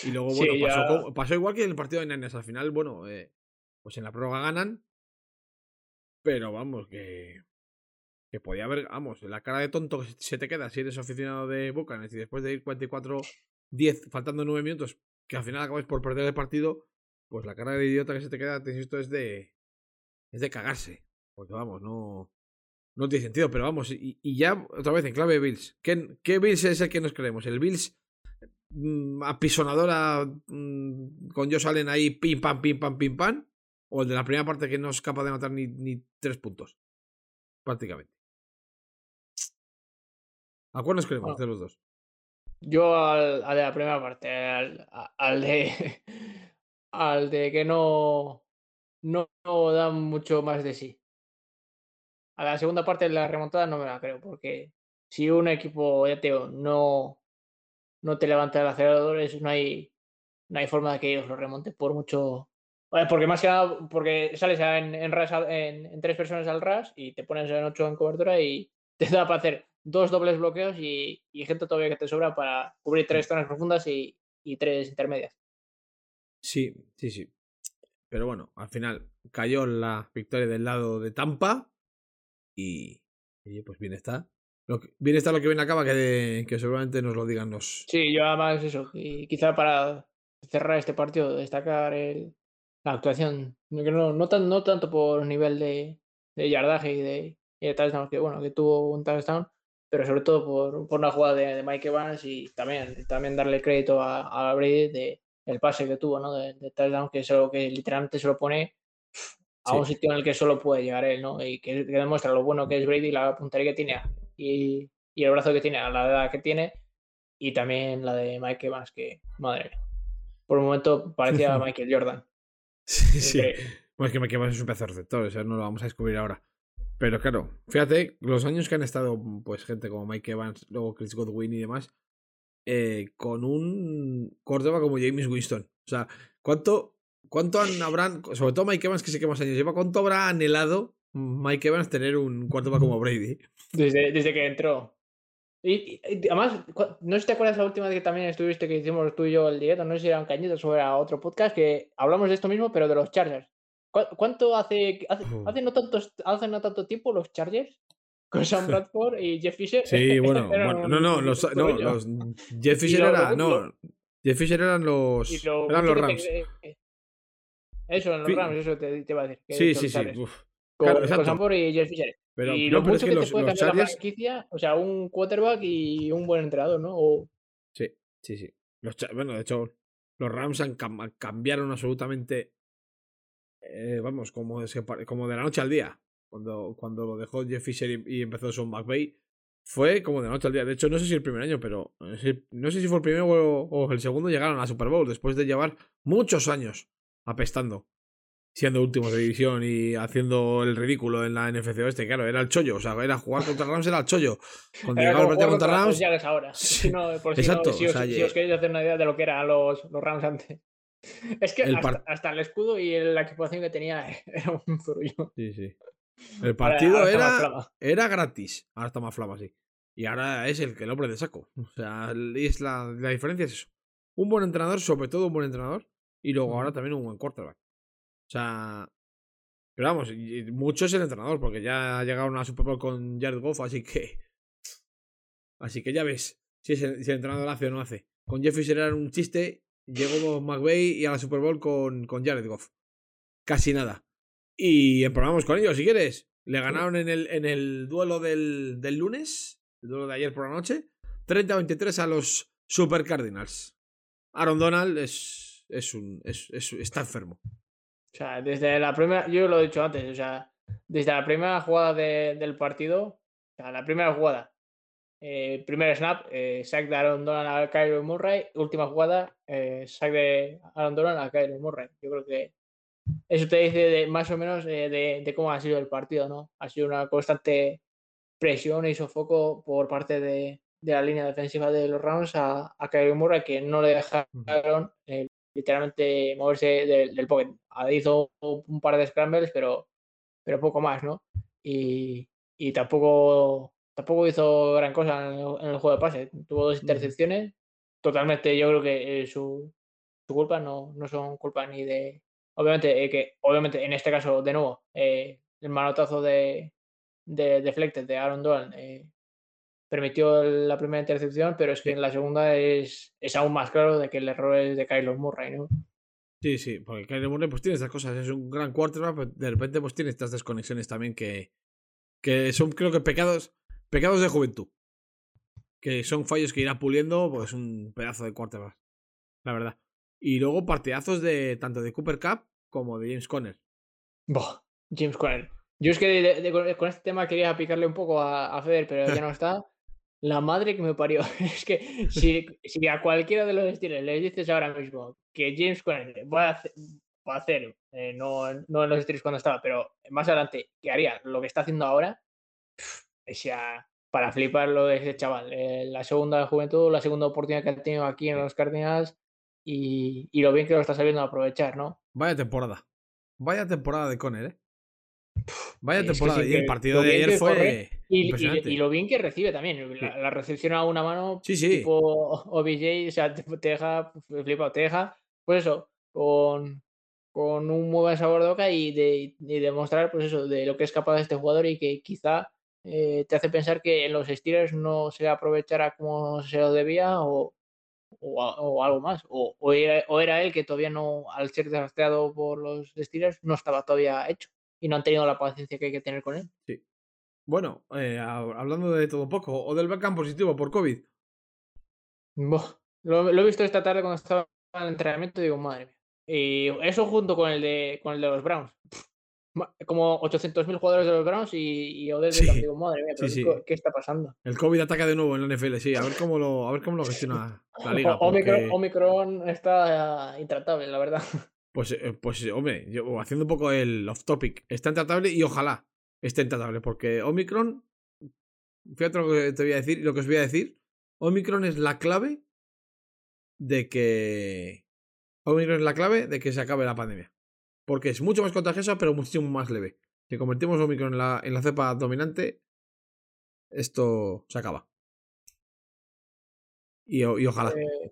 Y luego, bueno, pasó, pasó, igual que en el partido de Nenes. Al final, bueno, eh, pues en la prórroga ganan, pero vamos, que. Que podía haber. Vamos, la cara de tonto que se te queda si eres aficionado de Bucanes y después de ir 44-10, faltando 9 minutos, que al final acabáis por perder el partido, pues la cara de idiota que se te queda, te insisto, es de. Es de cagarse. Porque vamos, no. No tiene sentido, pero vamos, y, ya otra vez en clave Bills. ¿Qué, ¿Qué, Bills es el que nos creemos? ¿El Bills mm, apisonadora mm, con Josh Allen ahí, pim pam, pim pam, pim pam? O el de la primera parte que no es capaz de ni, ni tres puntos. Prácticamente. ¿A cuál nos creemos de los dos? Yo al, de la primera parte, al, al de al de que no, no, no dan mucho más de sí. A la segunda parte de la remontada no me la creo, porque si un equipo, ya te no, no te levanta el acelerador, no hay, no hay forma de que ellos lo remonten por mucho. Porque más que nada, porque sales en, en, tres personas al ras y te pones en ocho en cobertura y te da para hacer dos dobles bloqueos y, gente todavía que te sobra para cubrir tres zonas profundas y, y tres intermedias. Sí, sí, sí. Pero bueno, al final cayó la victoria del lado de Tampa y, pues bien está. Lo que, bien está lo que viene acaba, que, que seguramente nos lo digan los. Sí, yo además eso. Y quizá para cerrar este partido, destacar el, la actuación. No, no, tan, no tanto por nivel de, de yardaje y de, y touchdown, que bueno, que tuvo un touchdown, pero sobre todo por, por una jugada de, Mike Evans y también, también darle crédito a, a Brady de el pase que tuvo, ¿no? De, de touchdown, que es algo que literalmente se lo pone a un sitio en el que solo puede llegar él, ¿no? Y que, demuestra lo bueno que es Brady, la puntería que tiene y, y, el brazo que tiene, a la edad que tiene, y también la de Mike Evans, que, madre mía, por un momento parecía Michael Jordan. Sí, sí. Pues que Mike Evans es un pedazo receptor, o sea, no lo vamos a descubrir ahora. Pero claro, fíjate, los años que han estado, pues, gente como Mike Evans, luego Chris Godwin y demás, eh, con un quarterback como James Winston. O sea, ¿cuánto, cuánto han, habrán, sobre todo Mike Evans, que sé que más años lleva, cuánto habrá anhelado Mike Evans tener un quarterback como Brady? Desde, desde que entró. Y, además, no sé si te acuerdas la última vez que también estuviste que hicimos tú y yo el directo, no sé si era un cañito o era otro podcast, que hablamos de esto mismo, pero de los Chargers. ¿Cuánto hace, hace, hace, no, tantos, hace no tanto tiempo los Chargers con Sam Bradford y Jeff Fisher. Sí, bueno, bueno no, no, los, no, los Jeff Fisher era, no, Jeff Fisher eran los, eran los Rams. eso, eran los Rams, eso te, te iba a decir. sí, sí, sí. Con, claro, con Sam y Jeff Fisher. Pero, y lo mucho es que, que los, te puede cambiar Chargers... la franquicia, o sea, un quarterback y un buen entrenador, ¿no? O... Sí, sí, sí. Los, bueno, de hecho, los Rams han cambiaron absolutamente, eh, vamos, como, como de la noche al día cuando, cuando lo dejó Jeff Fisher y, empezó Son McVay, fue como de noche al día. De hecho, no sé si el primer año, pero no sé si fue el primero o, el segundo llegaron a Super Bowl después de llevar muchos años apestando, siendo últimos de división y haciendo el ridículo en la NFC Oeste. Claro, era el chollo, o sea, era jugar contra Rams, era el chollo. Cuando llegaba el contra Rams. Ya ahora. Exacto. si, os, queréis hacer una idea de lo que eran los, los Rams antes. Es que hasta, el escudo y la equipación que tenía era un zurullo. Sí, sí. El partido era, era gratis. Ahora está más flama, sí. Y ahora es el que el hombre de saco. O sea, es la, la diferencia es eso. Un buen entrenador, sobre todo un buen entrenador. Y luego ahora también un buen quarterback. O sea. Pero vamos, mucho es el entrenador, porque ya ha llegado a Super Bowl con Jared Goff, así que. Así que ya ves si, el, si el entrenador hace o no hace. Con Jeffrey era un chiste, llegó McVeigh y a la Super Bowl con, con Jared Goff. Casi nada. Y emprobamos con ellos, si quieres. Le ganaron en el, en el duelo del, del lunes, el duelo de ayer por la noche, 30-23 a los Super Cardinals. Aaron Donald es, es un, es, está enfermo. O sea, desde la primera, yo lo he dicho antes, o sea, desde la primera jugada del partido, o sea, la primera jugada, eh, primer snap, eh, sack de Aaron Donald a Kyler Murray, última jugada, eh, sack de Aaron Donald a Kyler Murray. Yo creo que eso te dice de, más o menos de, de, cómo ha sido el partido, ¿no? Ha sido una constante presión y sofoco por parte de, de la línea defensiva de los Rams a, a Kyrie Murray, que no le dejaron eh, literalmente moverse del, del pocket. Hizo un par de scrambles, pero, pero poco más, ¿no? Y, y tampoco, tampoco hizo gran cosa en el, juego de pase. Tuvo dos intercepciones. Totalmente, yo creo que eh, su, su culpa no, no son culpa ni de Obviamente, eh, que obviamente en este caso, de nuevo, eh, el manotazo de, de, de de Aaron eh, permitió la primera intercepción, pero es que en la segunda es, es aún más claro de que el error es de Kylo Murray, ¿no? Sí, sí, porque Kylo Murray pues tiene estas cosas, es un gran quarterback, pero de repente pues tiene estas desconexiones también que, que son creo que pecados, pecados de juventud. Que son fallos que irá puliendo, pues un pedazo de quarterback, la verdad. Y luego partidazos de tanto de Cooper Cup como de James Conner. James Conner. Yo es que con este tema quería picarle un poco a, a Feder, pero ya no está. La madre que me parió. Es que si, si a cualquiera de los Steelers les dices ahora mismo que James Conner va a hacer, va a hacer eh, no, no en los Steelers cuando estaba, pero más adelante, que haría lo que está haciendo ahora, sea, para flipar lo de ese chaval. Eh, la segunda juventud, la segunda oportunidad que ha tenido aquí en los Cardinals y, y lo bien que lo está sabiendo aprovechar, ¿no? Vaya temporada. Vaya temporada de Conner, ¿eh? Vaya Es que temporada. sí, y el partido de ayer fue corre Y, y- impresionante. y lo bien que recibe también. La, la recepción a una mano, Sí, sí. tipo OBJ, o sea, te, deja flipado, te deja, pues eso, con, con un muy buen sabor de boca y de, y demostrar, pues eso, de lo que es capaz este jugador y que quizá eh, te hace pensar que en los Steelers no se aprovechara como se lo debía o, o, algo más. O, o era, o era él que todavía no, al ser drafteado por los Steelers, no estaba todavía hecho y no han tenido la paciencia que hay que tener con él. Bueno, eh, hab- hablando de todo un poco, o del Beckham positivo por COVID. Lo, lo he visto esta tarde cuando estaba en el entrenamiento y digo, madre mía. Y eso junto con el de, con el de los Browns. Como 800.000 jugadores de los Browns y, y Odell Sí, Beckham. Digo, madre mía, pero sí. ¿qué, qué está pasando? El COVID ataca de nuevo en la NFL, sí. A ver cómo lo, a ver cómo lo gestiona la liga. O- Omicron, porque- Omicron está eh, intratable, la verdad. Pues, eh, pues hombre, yo haciendo un poco el off topic, está intratable y ojalá esté intratable, porque Omicron, fíjate lo que te voy a decir, lo que os voy a decir, Omicron es la clave de que Omicron es la clave de que se acabe la pandemia, porque es mucho más contagiosa, pero muchísimo más leve. Si convertimos Omicron en la, en la cepa dominante, esto se acaba. Y, ojalá. Eh,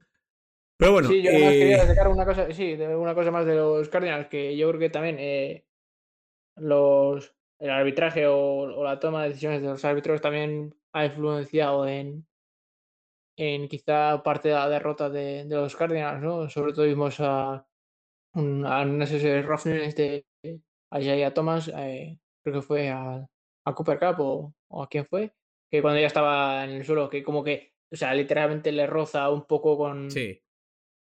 Pero bueno, sí, yo además eh, quería sacar una cosa, sí, una cosa más de los Cardinals, que yo creo que también eh, los el arbitraje o, o la toma de decisiones de los árbitros también ha influenciado en, en quizá parte de la derrota de, de los Cardinals, ¿no? Sobre todo vimos a, un, a no sé si es Roughnecks de a Thomas, eh, creo que fue a, a Cooper Cup o, o a quién fue, que cuando ya estaba en el suelo, que como que, o sea, literalmente le roza un poco con, sí,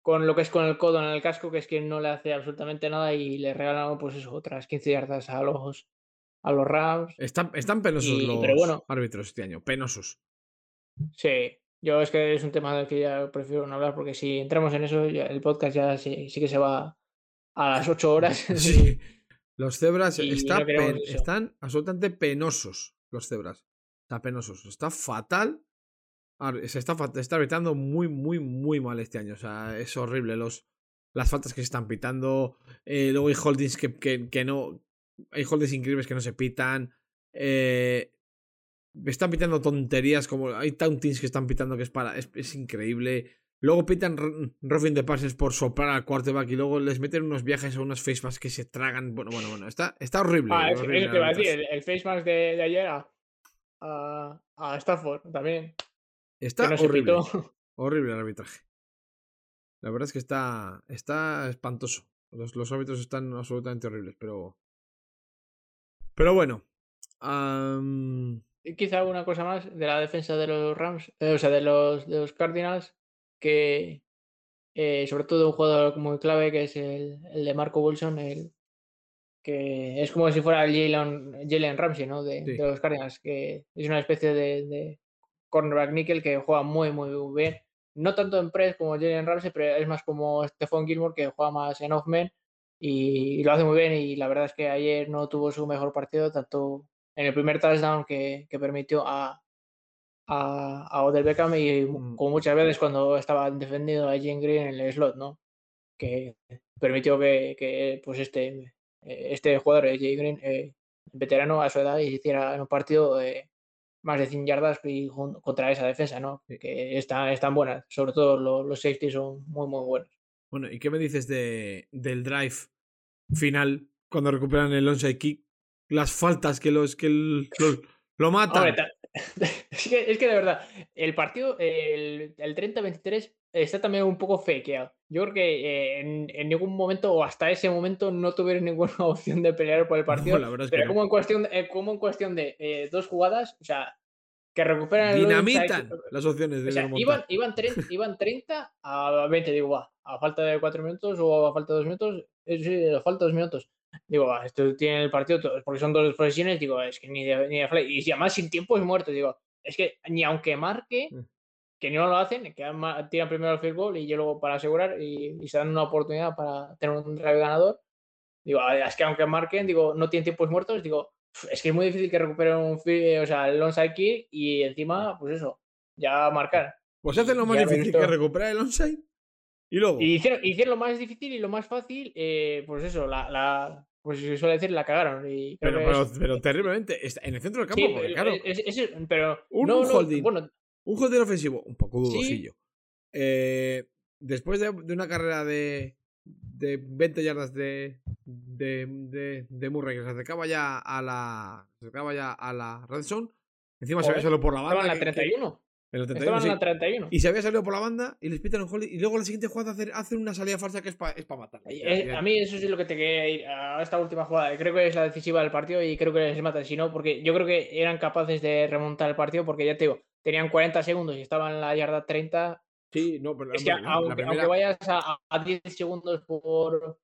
con lo que es con el codo en el casco, que es que no le hace absolutamente nada y le regalan pues eso, otras 15 yardas a los a los Rams. están, están penosos Y- los pero bueno. árbitros este año, penosos. Sí, yo es que es un tema del que ya prefiero no hablar porque si entramos en eso, el podcast ya sí, sí que se va a las 8 horas. Sí. Los cebras está no están absolutamente penosos. Los cebras. Está penosos. Está fatal. Se está, fa- está arbitrando muy, muy, muy mal este año. O sea, es horrible. Los, las faltas que se están pitando. eh, luego hay holdings que, que, que no. Hay holdings increíbles que no se pitan. Eh, están pitando tonterías como. Hay tauntings que están pitando que es para. Es, es increíble. Luego pitan r- roughing the passes por soplar al quarterback y luego les meten unos viajes o unos facemasks que se tragan. Bueno, bueno, bueno. Está, está horrible. ah, eso, horrible eso te iba a el decir, el, el face mask de, de ayer a, a, a Stafford también, Está no horrible. Horrible el arbitraje. La verdad es que está, está espantoso. Los, los árbitros están absolutamente horribles, pero. Pero bueno. Y quizá una cosa más de la defensa de los Rams, eh, o sea, de los, de los Cardinals, que eh, sobre todo un jugador muy clave que es el, el de Marco Wilson, el, que es como si fuera el Jalen, Jalen Ramsey, ¿no? De, Sí. de los Cardinals, que es una especie de, de cornerback nickel que juega muy, muy bien. No tanto en press como Jalen Ramsey, pero es más como Stephon Gilmore que juega más en off-man y, y lo hace muy bien. Y la verdad es que ayer no tuvo su mejor partido, tanto en el primer touchdown que, que permitió a, a, a Odell Beckham y Mm. como muchas veces cuando estaba defendido a Jane Green en el slot, ¿no? Que permitió que, que, pues este, eh, este jugador, eh, Jay Green, eh, veterano a su edad, hiciera en un partido eh, más de 100 yardas contra esa defensa, ¿no? Que está, están buenas. Sobre todo lo- los safeties son muy, muy buenos. Bueno, ¿y qué me dices de, del drive final cuando recuperan el onside kick? Las faltas que los que el- lo, lo matan. Hombre, es, que, es que de verdad, el partido, el, el 30-23, está también un poco fakeado. Yo creo que eh, en, en ningún momento o hasta ese momento no tuvieron ninguna opción de pelear por el partido. No, la verdad es que pero no. como en cuestión, de- eh, como en cuestión de eh, dos jugadas, o sea, que recuperan el Dinamitan onside- las opciones de o sea, iban, iban, 30, iban 30 a 20, digo, va, a falta de 4 minutos o a falta de 2 minutos, eh, sí, a falta de 2 minutos. Digo, va, esto tiene el partido, porque son dos posiciones, digo, es que ni de, ni de fly. Y si además sin tiempo es muerto, digo, es que ni aunque marque, Mm. que no lo hacen, que tiran primero el field goal y yo luego para asegurar y, y se dan una oportunidad para tener un drive ganador. Digo, "Ah, es que aunque marquen, digo, no tienen tiempos muertos, digo, "Pf, es que es muy difícil que recuperen un fi- o sea, el onside kick y encima, pues eso, ya marcar. Pues hacen lo más difícil que recuperar el onside. Y luego. Y hicieron, hicieron lo más difícil y lo más fácil, eh, pues eso, la, la, pues se suele decir, la cagaron. Y creo pero, pero, es- pero terriblemente. En el centro del campo, sí, porque claro. es- es- es- pero Un no, holding. bueno, Un holding ofensivo, un poco Sí. dudosillo. Eh, después de, de una carrera de, de 20 yardas de, de, de, de Murray que se acercaba ya a la. Se acercaba ya a la red zone. Encima se había salido por la banda. estaban en la que- que- 31. en la 31, Estaban en sí. la 31. Y se había salido por la banda y les pitan un holding. Y luego la siguiente jugada hacen, hacen una salida falsa que es para es pa matar. Eh, eh, A mí eso sí es lo que te quería ir a esta última jugada. Creo que es la decisiva del partido y creo que les matan. Si no, porque yo creo que eran capaces de remontar el partido porque ya te digo, tenían 40 segundos y estaban en la yarda 30. Sí, no, pero Es que la aunque, primera- aunque vayas a, a 10 segundos por,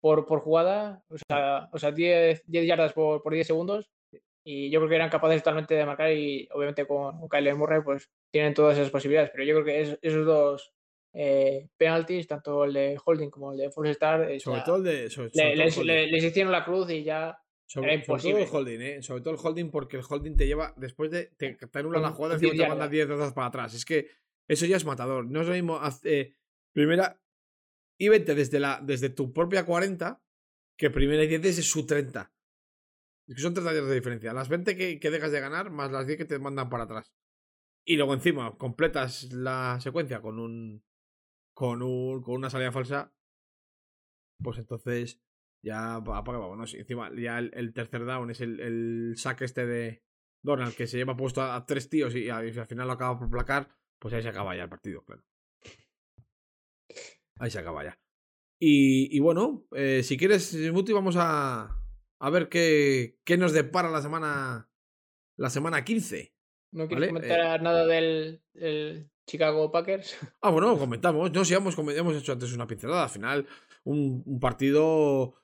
por, por jugada, o sea, o sea 10, 10 yardas por, por 10 segundos, y yo creo que eran capaces totalmente de marcar y obviamente con, Kyler Murray pues tienen todas esas posibilidades, pero yo creo que es- esos dos eh, penalties, tanto el de Holding como el de Full Star, eh, Sobre ya todo el de. Sobre, todo les, hicieron la cruz y ya Sobre, Era sobre todo el imposible. holding, ¿eh? Sobre todo el holding porque el holding te lleva, después de, te, te anula la jugada, 10 encima te manda yardas. 10 yardas para atrás. Es que eso ya es matador. No es lo mismo, eh, primera, y vete desde, la, desde tu propia 40, que primera y 10 desde su 30. Es que son 30 yardas de diferencia. Las 20 que, que dejas de ganar, más las 10 que te mandan para atrás. Y luego encima completas la secuencia con un. con un. con una salida falsa. Pues entonces ya apaga, vámonos. Encima ya el, tercer down es el, el saque este de Donald que se lleva puesto a, tres tíos y al final lo acaba por placar. Pues ahí se acaba ya el partido, claro. Ahí se acaba ya. Y, y bueno, eh, si quieres, Muti, vamos a, a ver qué, qué nos depara la semana. La semana 15. no quieres Vale, comentar nada del, del Chicago Packers. Ah, bueno, comentamos. No, sí, hemos, hemos hecho antes una pincelada. Al final, un, un partido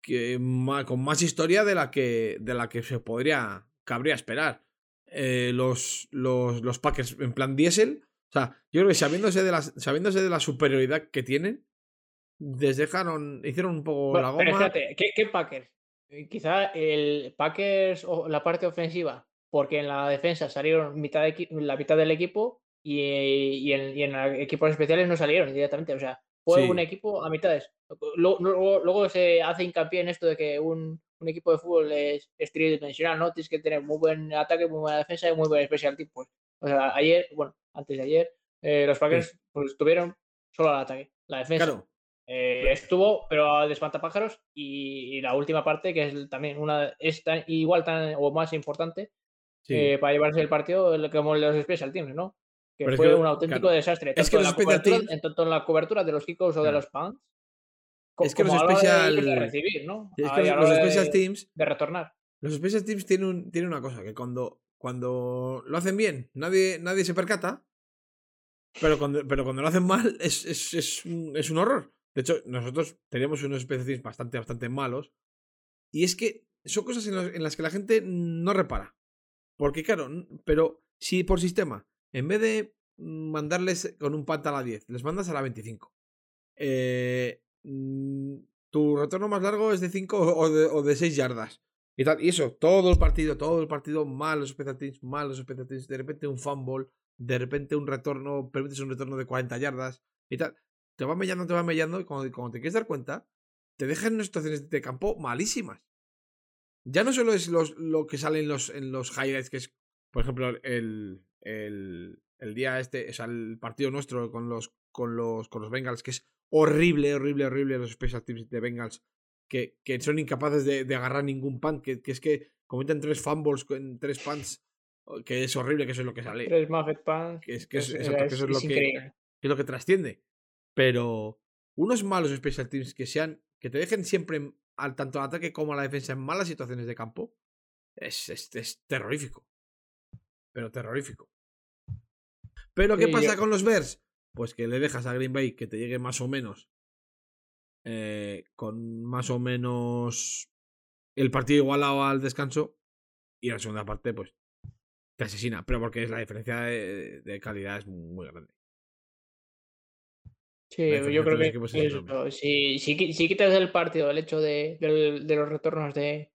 que con más historia de la que, de la que se podría, cabría esperar. Eh, los, los, los Packers en plan diésel. O sea, yo creo que sabiéndose de, la, sabiéndose de la superioridad que tienen, les dejaron, hicieron un poco Bueno, la pero goma. espérate, ¿qué, qué Packers? Eh, Quizá el Packers o la parte ofensiva, porque en la defensa salieron mitad de la mitad del equipo y, y en, y en la- equipos especiales no salieron directamente. O sea, fue Sí. un equipo a mitades. Luego, luego, luego se hace hincapié en esto de que un, un equipo de fútbol es, es tridimensional, ¿no? Tienes que tener muy buen ataque, muy buena defensa y muy buen special team. Pues, o sea, ayer, bueno, antes de ayer, eh, los Packers pues, tuvieron solo el ataque. La defensa Claro, eh, estuvo, pero a despantapájaros. Y, y la última parte, que es también una, es tan, igual tan o más importante sí. eh, para llevarse el partido como los special teams, ¿no? Que Pero es fue que, un auténtico claro, desastre. es que en la cobertura, teams- en tanto en la cobertura de los kickoffs o de los punts. Es que los de special- a recibir, ¿no? es que los, special de, teams de retornar. Los Special Teams tienen, un- tienen una cosa, que cuando, cuando lo hacen bien, nadie, nadie se percata, pero cuando, pero cuando lo hacen mal es, es, es, un, es un horror. De hecho, nosotros teníamos unos Special Teams bastante, bastante malos, y es que son cosas en, los- en las que la gente no repara. Porque claro, pero si por sistema, en vez de mandarles con un panta a la 10, les mandas a la 25. Eh, mm, tu retorno más largo es de 5 o de, o de 6 yardas. Y, tal. y eso, todo el partido, todo el partido, malos malos. De repente un fumble, de repente un retorno, permites un retorno de 40 yardas y tal. Te va mellando, te va mellando y cuando, te quieres dar cuenta, te dejan en situaciones de campo malísimas. Ya no solo es los, lo que sale en los, en los highlights, que es, por ejemplo, el, el, el día este, o sea, el partido nuestro con los, con los, con los Bengals, que es horrible, horrible, horrible los special teams de Bengals, que, que son incapaces de, de agarrar ningún punt, que, que es que cometen tres fumbles en tres punts, que es horrible, que eso es lo que sale. Tres Muffet Pants. Que es, que es, que eso es, lo que, es lo que trasciende. Pero unos malos special teams que sean, que te dejen siempre al tanto al ataque como a la defensa en malas situaciones de campo, es, es, es terrorífico. Pero terrorífico. Pero ¿qué Sí, pasa yo- con los Bears? Pues que le dejas a Green Bay que te llegue más o menos. eh, con más o menos el partido igualado al descanso. Y en la segunda parte, pues te asesina, pero porque es la diferencia de, de calidad es muy grande. Sí, yo creo que eso, si, si, si, quitas del partido el hecho de, de, de los retornos de,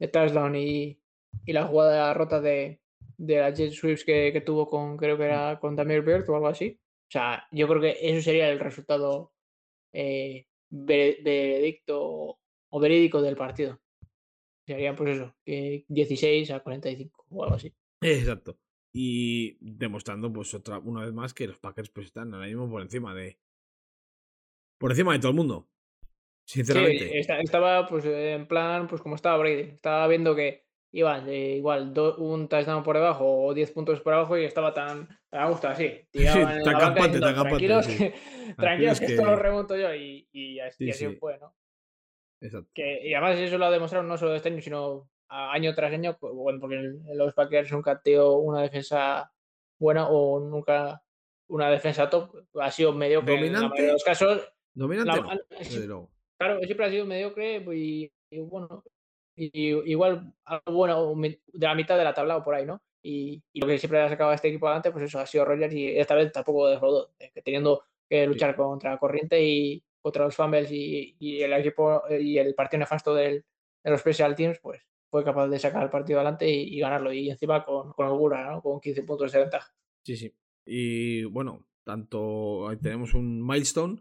de touchdown y, y, la jugada rota de, de la Jet Sweeps que, que, tuvo con, creo que era con Damir Bird o algo así. O sea, yo creo que eso sería el resultado eh, veredicto o verídico del partido. Serían pues eso, 16 a 45 o algo así. Exacto. Y demostrando pues otra, una vez más que los Packers pues están ahora mismo por encima de, por encima de todo el mundo. Sinceramente. estaba pues en plan, pues como estaba Brady. Estaba viendo que iba igual un touchdown por debajo o 10 puntos por abajo y estaba tan a gusto así. Sí, campante, tan campante. Tranquilos, que, tranquilos que, esto lo remonto yo y, y, así, fue, ¿no? Exacto. Que, y además eso lo ha demostrado no solo este año, sino año tras año, bueno, porque los Packers nunca han tenido una defensa buena o nunca una defensa top. Ha sido mediocre en la mayoría de los casos Dominante Claro, siempre ha sido mediocre y, bueno, y, igual algo bueno de la mitad de la tabla o por ahí, ¿no? Y, lo que siempre ha sacado a este equipo adelante, pues eso ha sido Rogers y esta vez tampoco defraudó, teniendo que luchar contra la corriente y contra los fumbles y, el equipo y el partido nefasto del, de los Special Teams, pues fue capaz de sacar el partido adelante y, ganarlo. Y encima con, con holgura, ¿no? Con 15 puntos de ventaja. Sí, sí. Y bueno, tanto ahí tenemos un milestone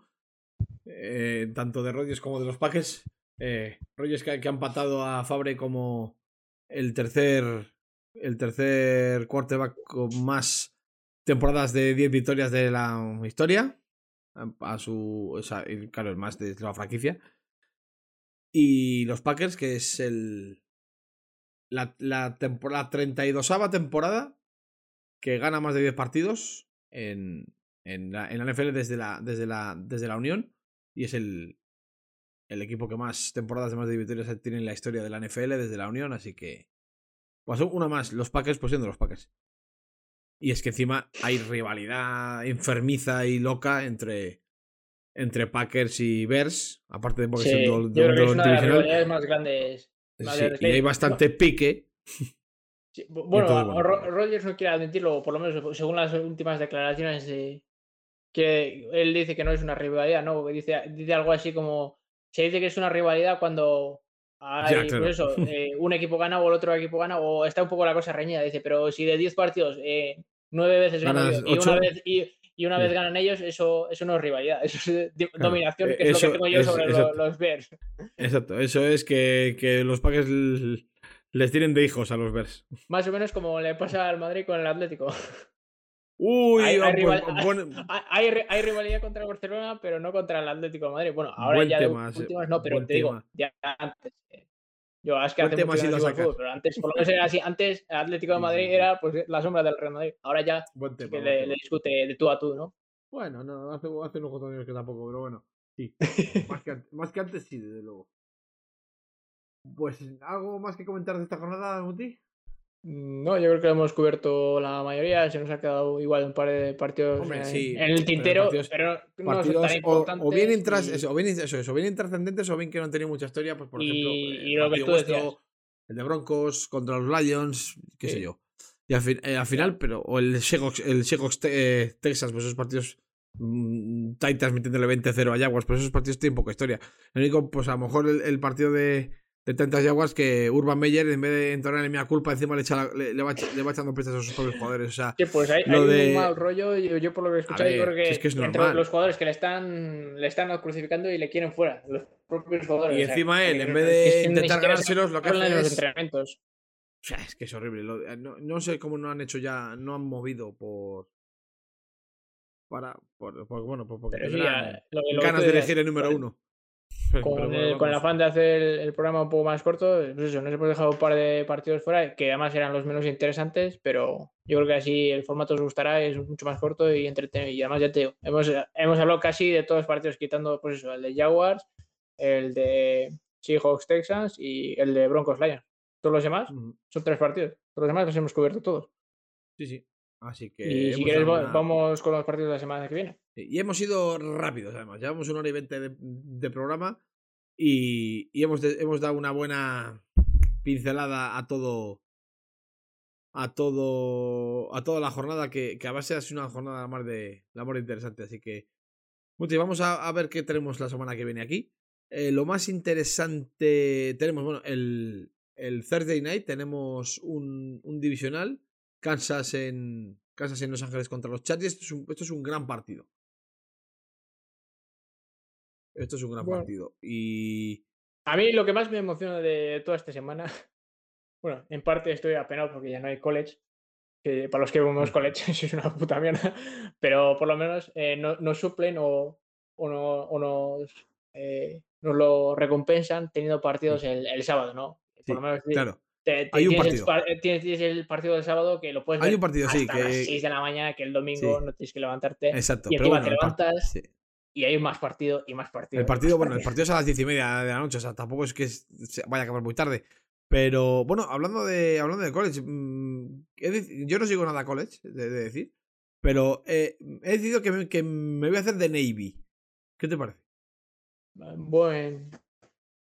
eh, tanto de Rodgers como de los Packers. Eh, Rodgers que, que, ha empatado a Fabre como el tercer, el tercer quarterback con más temporadas de 10 victorias de la historia. A su. claro, el más de la franquicia. Y los Packers, que es el. La, la, temporada, 32 temporada que gana más de 10 partidos en, en, la, en la NFL desde la, desde, la, desde la Unión y es el, el equipo que más temporadas de más de victorias tiene en la historia de la NFL desde la Unión, así que pasó una más, los Packers pues siendo los Packers. Y es que encima hay rivalidad enfermiza y loca entre, entre Packers y Bears, aparte de porque sí, siendo yo creo que es una de las rivalidades más grandes. sí, y hay bastante pique. Sí, bueno, Rogers no quiere admitirlo, por lo menos según las últimas declaraciones de, que él dice que no es una rivalidad, ¿no? Dice, dice algo así como, se dice que es una rivalidad cuando hay, pues eso, eh, un equipo gana o el otro equipo gana o está un poco la cosa reñida, dice, pero si de 10 partidos, eh, 9 veces ganan y una vez, y, una vez ganan ellos, eso, eso no es rivalidad, eso es dominación, que es lo que tengo yo sobre los, Bears. Exacto, eso es que, que los Packers les tienen de hijos a los Bears. Más o menos como le pasa al Madrid con el Atlético. Uy, hay, hay, rivalidad contra Barcelona, pero no contra el Atlético de Madrid. Bueno, ahora ya últimas no, pero te digo, ya antes. Eh, yo es que hace mucho tiempo fútbol, pero antes, por lo menos era así. Antes el Atlético de Madrid era pues la sombra del Real Madrid. Ahora ya que le, discute de tú a tú, ¿no? Bueno, no, hace, hace unos cuantos años que tampoco, pero bueno, sí. más, que, más que antes sí, desde luego. Pues, ¿algo más que comentar de esta jornada, Muti? No, yo creo que hemos cubierto la mayoría. Se nos ha quedado igual un par de partidos en, el tintero, pero, no son tan importantes. O, bien, intras, o, bien, eso, eso, bien intrascendentes o bien que no han tenido mucha historia. Pues, por ejemplo, y lo que tú decías. el de Broncos contra los Lions, qué sé yo. Y al, eh, al final, pero, o el Seahawks, el Seahawks eh, Texas, pues esos partidos. Mmm, Titans metiéndole 20-0 a Jaguars, pues esos partidos tienen poca historia. El único, pues a lo mejor el partido de de tantas yaguas que Urban Meyer, en vez de entonar en mi culpa, encima le, echa le, va, le, va, echando prestas a sus propios jugadores. O sea, sí, pues hay, hay de... un mal rollo. Yo, yo, por lo que he escuchado, ver, creo que, es que es entre los jugadores que le están, le están crucificando y le quieren fuera. Los propios jugadores. Y encima él, en vez de intentar ganárselos, lo que hace es. Los entrenamientos. O sea, es que es horrible. No, no, sé cómo no han hecho ya, no han movido por. Para. Por, por bueno, por, porque sí, ganas de elegir el número uno. Con, el, con, el, afán de hacer el, programa un poco más corto, pues eso, nos hemos dejado un par de partidos fuera, que además eran los menos interesantes, pero yo creo que así el formato os gustará, es mucho más corto y entretenido. Y además ya te digo, hemos, hemos hablado casi de todos los partidos, quitando pues eso, el de Jaguars, el de Seahawks Texans y el de Broncos Lions. Todos los demás son tres partidos. Todos los demás los hemos cubierto todos. Sí, sí. Así que. Y si quieres, vamos con los partidos de la semana que viene. Y hemos ido rápidos, además. Llevamos una hora y veinte de, programa y, hemos, hemos dado una buena pincelada a todo a todo a toda la jornada que, que a base de una jornada más de, la más interesante. Así que, Muti, vamos a, a, ver qué tenemos la semana que viene aquí. Eh, lo más interesante tenemos, bueno, el, el Thursday Night tenemos un, un divisional, Kansas en, Kansas en Los Ángeles contra los Chargers. Esto es un, esto es un gran partido. Esto es un gran Bueno. partido. Y. A mí lo que más me emociona de toda esta semana, bueno, en parte estoy apenado porque ya no hay college, que para los que vemos Mm. college eso es una puta mierda, pero por lo menos eh, no, nos suplen o, o, no- o nos, eh, nos lo recompensan teniendo partidos el, el sábado, ¿no? Sí, Por lo menos claro. Te- te- hay un tienes, el, partido. par- eh, tienes- tienes el partido del sábado que lo puedes Hay ver un partido, sí, hasta las que- 6 de la mañana, que el domingo Sí. no tienes que levantarte Exacto. y pero bueno, te levantas sí. y hay más partido y más partido. El partido, bueno, el partido. es a las diez y media de la noche, o sea, tampoco es que es- vaya a acabar muy tarde. Pero bueno, hablando de hablando de college, mm, yo no sigo nada college, de, de decir, pero eh, he decidido que me, que me voy a hacer de Navy. ¿Qué te parece? Buen,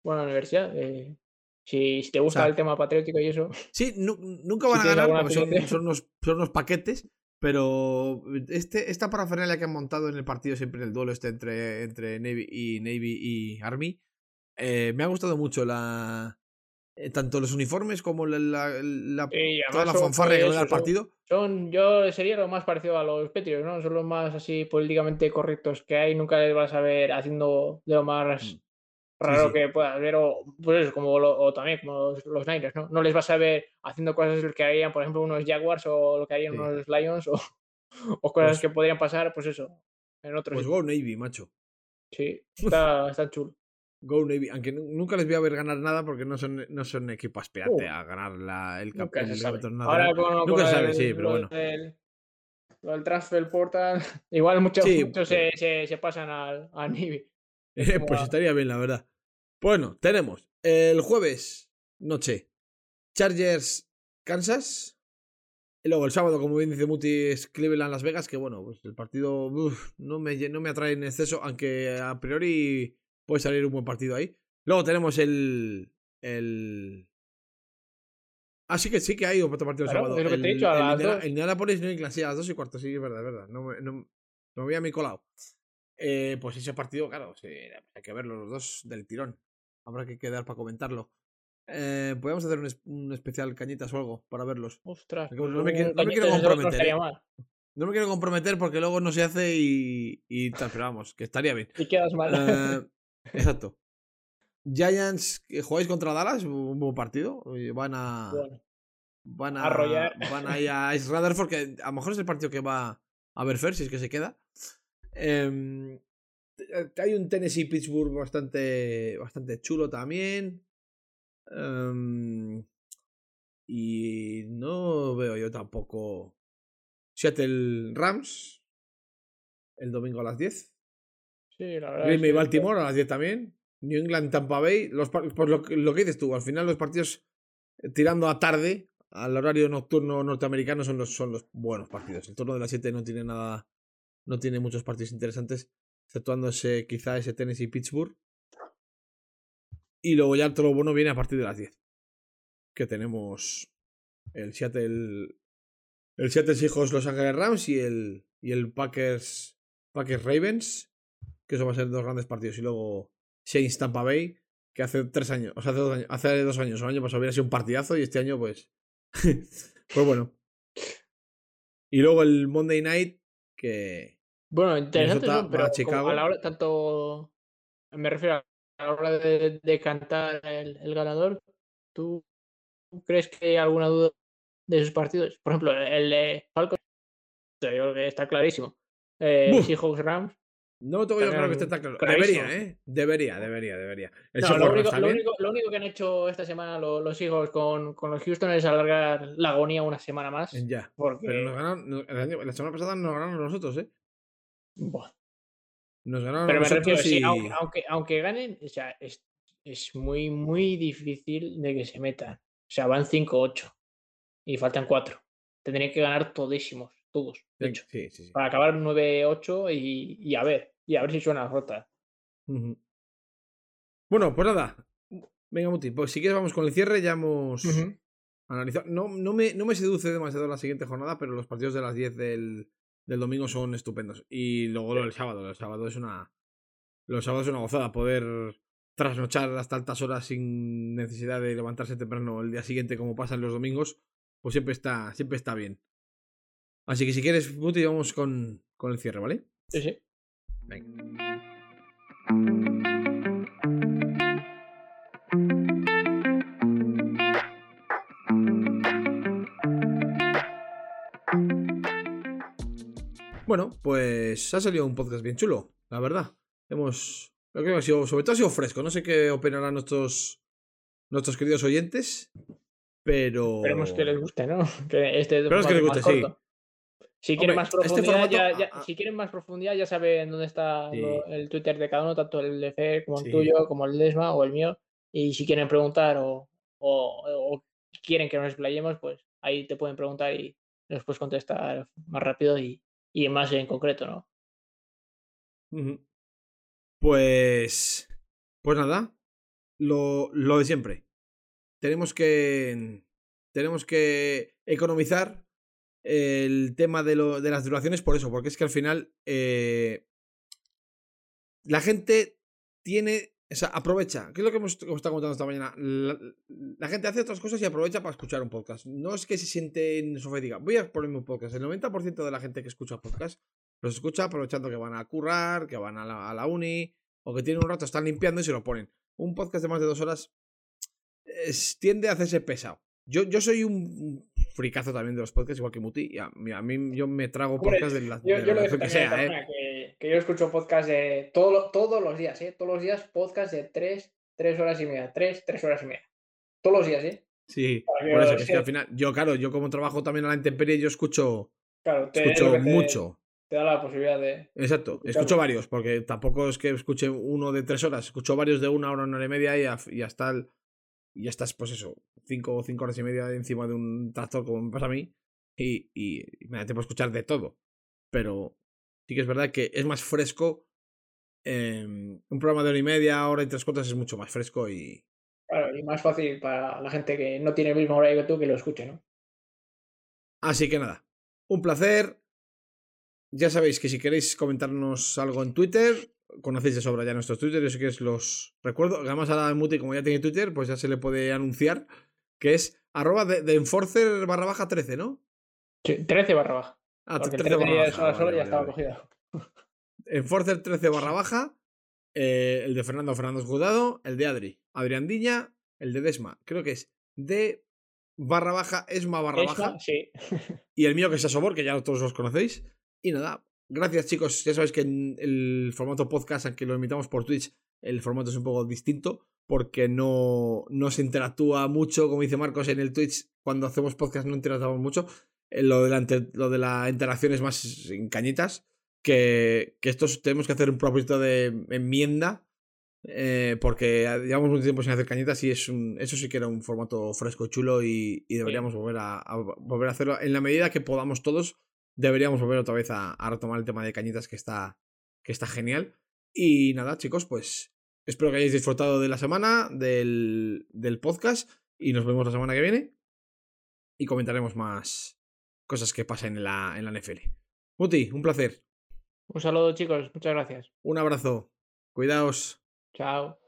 buena universidad. eh, si, si te gusta sea, el tema patriótico y eso, Sí, nu- nunca Si van a ganar porque son, son unos, son unos paquetes, pero este, esta parafernalia que han montado en el partido, siempre en el duelo este entre, entre Navy y Navy y Army, eh, me ha gustado mucho la eh, tanto los uniformes como la, la- toda la son, fanfarria que le pues, da el son- partido. son- yo sería lo más parecido a los Patriots, ¿no? Son los más así políticamente correctos que hay. Nunca les vas a ver haciendo de lo más Mm. Raro sí. que puedas ver, o pues como lo- o también como los, los Niners, ¿no? No les vas a ver haciendo cosas que harían, por ejemplo, unos Jaguars o lo que harían Sí. unos Lions o, o cosas Pues- que podrían pasar, pues eso, en otros Pues. Go Navy, macho. Sí, está, está chulo. Go Navy. Aunque nu- nunca les voy a ver ganar nada porque no son, no son equipo aspirante Uh, a ganar la, el, el campeonato Ahora nacional. con, Nunca con sabe, el- sí, pero lo bueno. del, lo del transfer portal, igual muchos, muchos se, se, se pasan al, a Navy. Pues estaría bien, la verdad. Bueno, tenemos el jueves, noche, Chargers, Kansas. Y luego el sábado, como bien dice Muti, es Cleveland, Las Vegas, que bueno, pues el partido uf, no, me, no me atrae en exceso, aunque a priori puede salir un buen partido ahí. Luego tenemos el... el... Así que sí que hay otro partido el sábado. el, te he dicho, a el las Indiana- dos. el Indianapolis New England, sí, a las dos y cuarto, sí, es verdad, es verdad. No me, no, no me voy a mi colado. Eh, pues ese partido, claro, sí, hay que verlo los dos del tirón. Habrá que quedar para comentarlo. Eh, podemos hacer un, es- un especial cañitas o algo para verlos. Ostras, Porque pues no me quiero- no me comprometer, ¿eh? No me quiero comprometer porque luego no se hace y, y tal, pero vamos, que estaría bien. Y quedas mal. Eh, exacto. Giants, que jugáis contra Dallas, un buen partido. Van a. Bueno, Van a. arrollar. Van a ir a Ice Rutherford, que a lo mejor es el partido que va a ver Fer, si es que se queda. T- hay un Tennessee Pittsburgh bastante, bastante chulo también. Em, y no veo yo tampoco. Seattle Rams. El domingo a las 10. sí, la verdad. Green Bay Baltimore a las 10 también. New England Tampa Bay. Los, pues lo, que- lo que dices tú, al final los partidos eh, tirando a tarde, al horario nocturno norteamericano, son los, son los buenos partidos. El turno de las 7 no tiene nada. No tiene muchos partidos interesantes, exceptuándose quizá ese Tennessee Pittsburgh. Y luego ya todo lo bueno viene a partir de las 10. Que tenemos el Seattle. El Seattle Seahawks Los Ángeles Rams y el, y el Packers, Packers Ravens que eso va a ser dos grandes partidos. Y luego Saints Tampa Bay, que hace tres años, o sea, hace dos años, hace dos años, un año pasado hubiera sido un partidazo y este año, pues. pues bueno. Y luego el Monday Night, que. Bueno, interesante, pero a como Chicago. a la hora, tanto. Me refiero a la hora de, de cantar el, el ganador. ¿tú, crees que hay alguna duda de esos partidos? Por ejemplo, el de Falcons, creo está clarísimo. Eh. Seahawks Rams. No tengo yo claro que esté tan claro. clarísimo. Debería, ¿eh? Debería, debería, debería. No, lo, único, lo, también. único, lo único que han hecho esta semana lo- los Seahawks con, con los Houston es alargar la agonía una semana más. Ya. Porque, Pero nos ganaron. la semana pasada nos ganaron nosotros, ¿eh? Buah. Nos ganaron Pero me refiero, nosotros sí, y. aunque, aunque, aunque ganen, o sea, es, es muy, muy difícil de que se metan. O sea, van 5-8 y faltan 4. Tendrían que ganar todísimos, todos, de hecho, Sí, sí, sí. para acabar 9-8 y, y a ver, y a ver si suena rota. Ujú. Bueno, pues nada. Venga, Muti, pues si quieres vamos con el cierre, ya hemos. Ujú. analizar. No, no, me, no me seduce demasiado la siguiente jornada, pero los partidos de las 10 del, del domingo son estupendos. Y luego lo del sábado. El sábado es una. Los sábados es una gozada poder trasnochar hasta altas horas sin necesidad de levantarse temprano el día siguiente como pasa en los domingos, pues siempre está, siempre está bien. Así que si quieres, Muti, vamos con, con el cierre, ¿vale? Sí, sí. Venga. Bueno, pues ha salido un podcast bien chulo, la verdad. Hemos. Creo que ha sido, sobre todo ha sido fresco. No sé qué opinarán nuestros, nuestros queridos oyentes, pero. Esperemos que les guste, ¿no? Que este Esperemos que les guste, sí. Si quieren, más este profundidad, ya, ya, si quieren más profundidad, ya saben dónde está sí. lo, el Twitter de cada uno, tanto el de Fer como el sí. tuyo, como el de Esma o el mío. Y si quieren preguntar o, o, o, quieren que nos explayemos, pues ahí te pueden preguntar y nos puedes contestar más rápido y, y más en concreto, ¿no? Pues. Pues nada. Lo, lo de siempre. Tenemos que. Tenemos que economizar el tema de, lo, de las duraciones por eso, porque es que al final. Eh, la gente tiene. O sea, aprovecha. ¿Qué es lo que hemos, hemos estado contando esta mañana? La, la, gente hace otras cosas y aprovecha para escuchar un podcast. No es que se siente en el sofá y diga, voy a ponerme un podcast. El 90% de la gente que escucha podcast los escucha aprovechando que van a currar, que van a la, a la uni, o que tienen un rato, están limpiando y se lo ponen. Un podcast de más de dos horas es, tiende a hacerse pesado. Yo, yo soy un fricazo también de los podcasts, igual que Muti. Y a, a mí yo me trago podcasts de la, yo, de yo la lo que sea, ¿eh? que, que, yo escucho podcasts de todo, todos los días, ¿eh? Todos los días podcasts de tres, tres horas y media. Tres, tres horas y media. Todos los días, ¿eh? Sí, por eso, que es que al final, yo claro, yo como trabajo también a la intemperie, yo escucho, claro, te, escucho te, mucho. Te da la posibilidad de... Exacto, escucho varios, porque tampoco es que escuche uno de tres horas, escucho varios de una hora, una hora y media y, y hasta el, y ya estás, pues eso, cinco o cinco horas y media encima de un tractor como me pasa a mí y, y, y me da tiempo a escuchar de todo. Pero sí que es verdad que es más fresco. Eh, un programa de hora y media, hora y tres cuartos es mucho más fresco y... Claro, y más fácil para la gente que no tiene el mismo horario que tú que lo escuche, ¿no? Así que nada, un placer. Ya sabéis que si queréis comentarnos algo en Twitter, conocéis de sobra ya nuestros Twitter, yo sé que es los recuerdo. Además, ahora Muti, como ya tiene Twitter, pues ya se le puede anunciar que es arroba de, de enforcer barra baja 13, ¿no? Sí, 13 barra baja. Ah, Porque 13 barra baja. Solo, solo ya estaba cogido. Enforcer 13 barra baja, eh, el de Fernando Fernando Judado, el de Adri, Adrián Diña, el de Desma, creo que es de barra baja, Esma barra Esma, baja. Sí. y el mío que es Asobor, que ya todos los conocéis. Y nada, gracias chicos. Ya sabéis que en el formato podcast, aunque lo emitamos por Twitch, el formato es un poco distinto porque no, no se interactúa mucho, como dice Marcos, en el Twitch cuando hacemos podcast no interactuamos mucho. Lo de la, lo de la interacción es más en cañitas, que, que estos tenemos que hacer un propósito de enmienda, eh, porque llevamos mucho tiempo sin hacer cañitas y es un, eso sí que era un formato fresco, chulo y, y deberíamos sí. volver, a, a, volver a hacerlo en la medida que podamos todos deberíamos volver otra vez a, a, retomar el tema de cañitas que está, que está genial. Y nada, chicos, pues espero que hayáis disfrutado de la semana, del, del podcast, y nos vemos la semana que viene. Y comentaremos más cosas que pasen en la, en la NFL. Muti, un placer. Un saludo, chicos. Muchas gracias. Un abrazo. Cuidaos. Chao.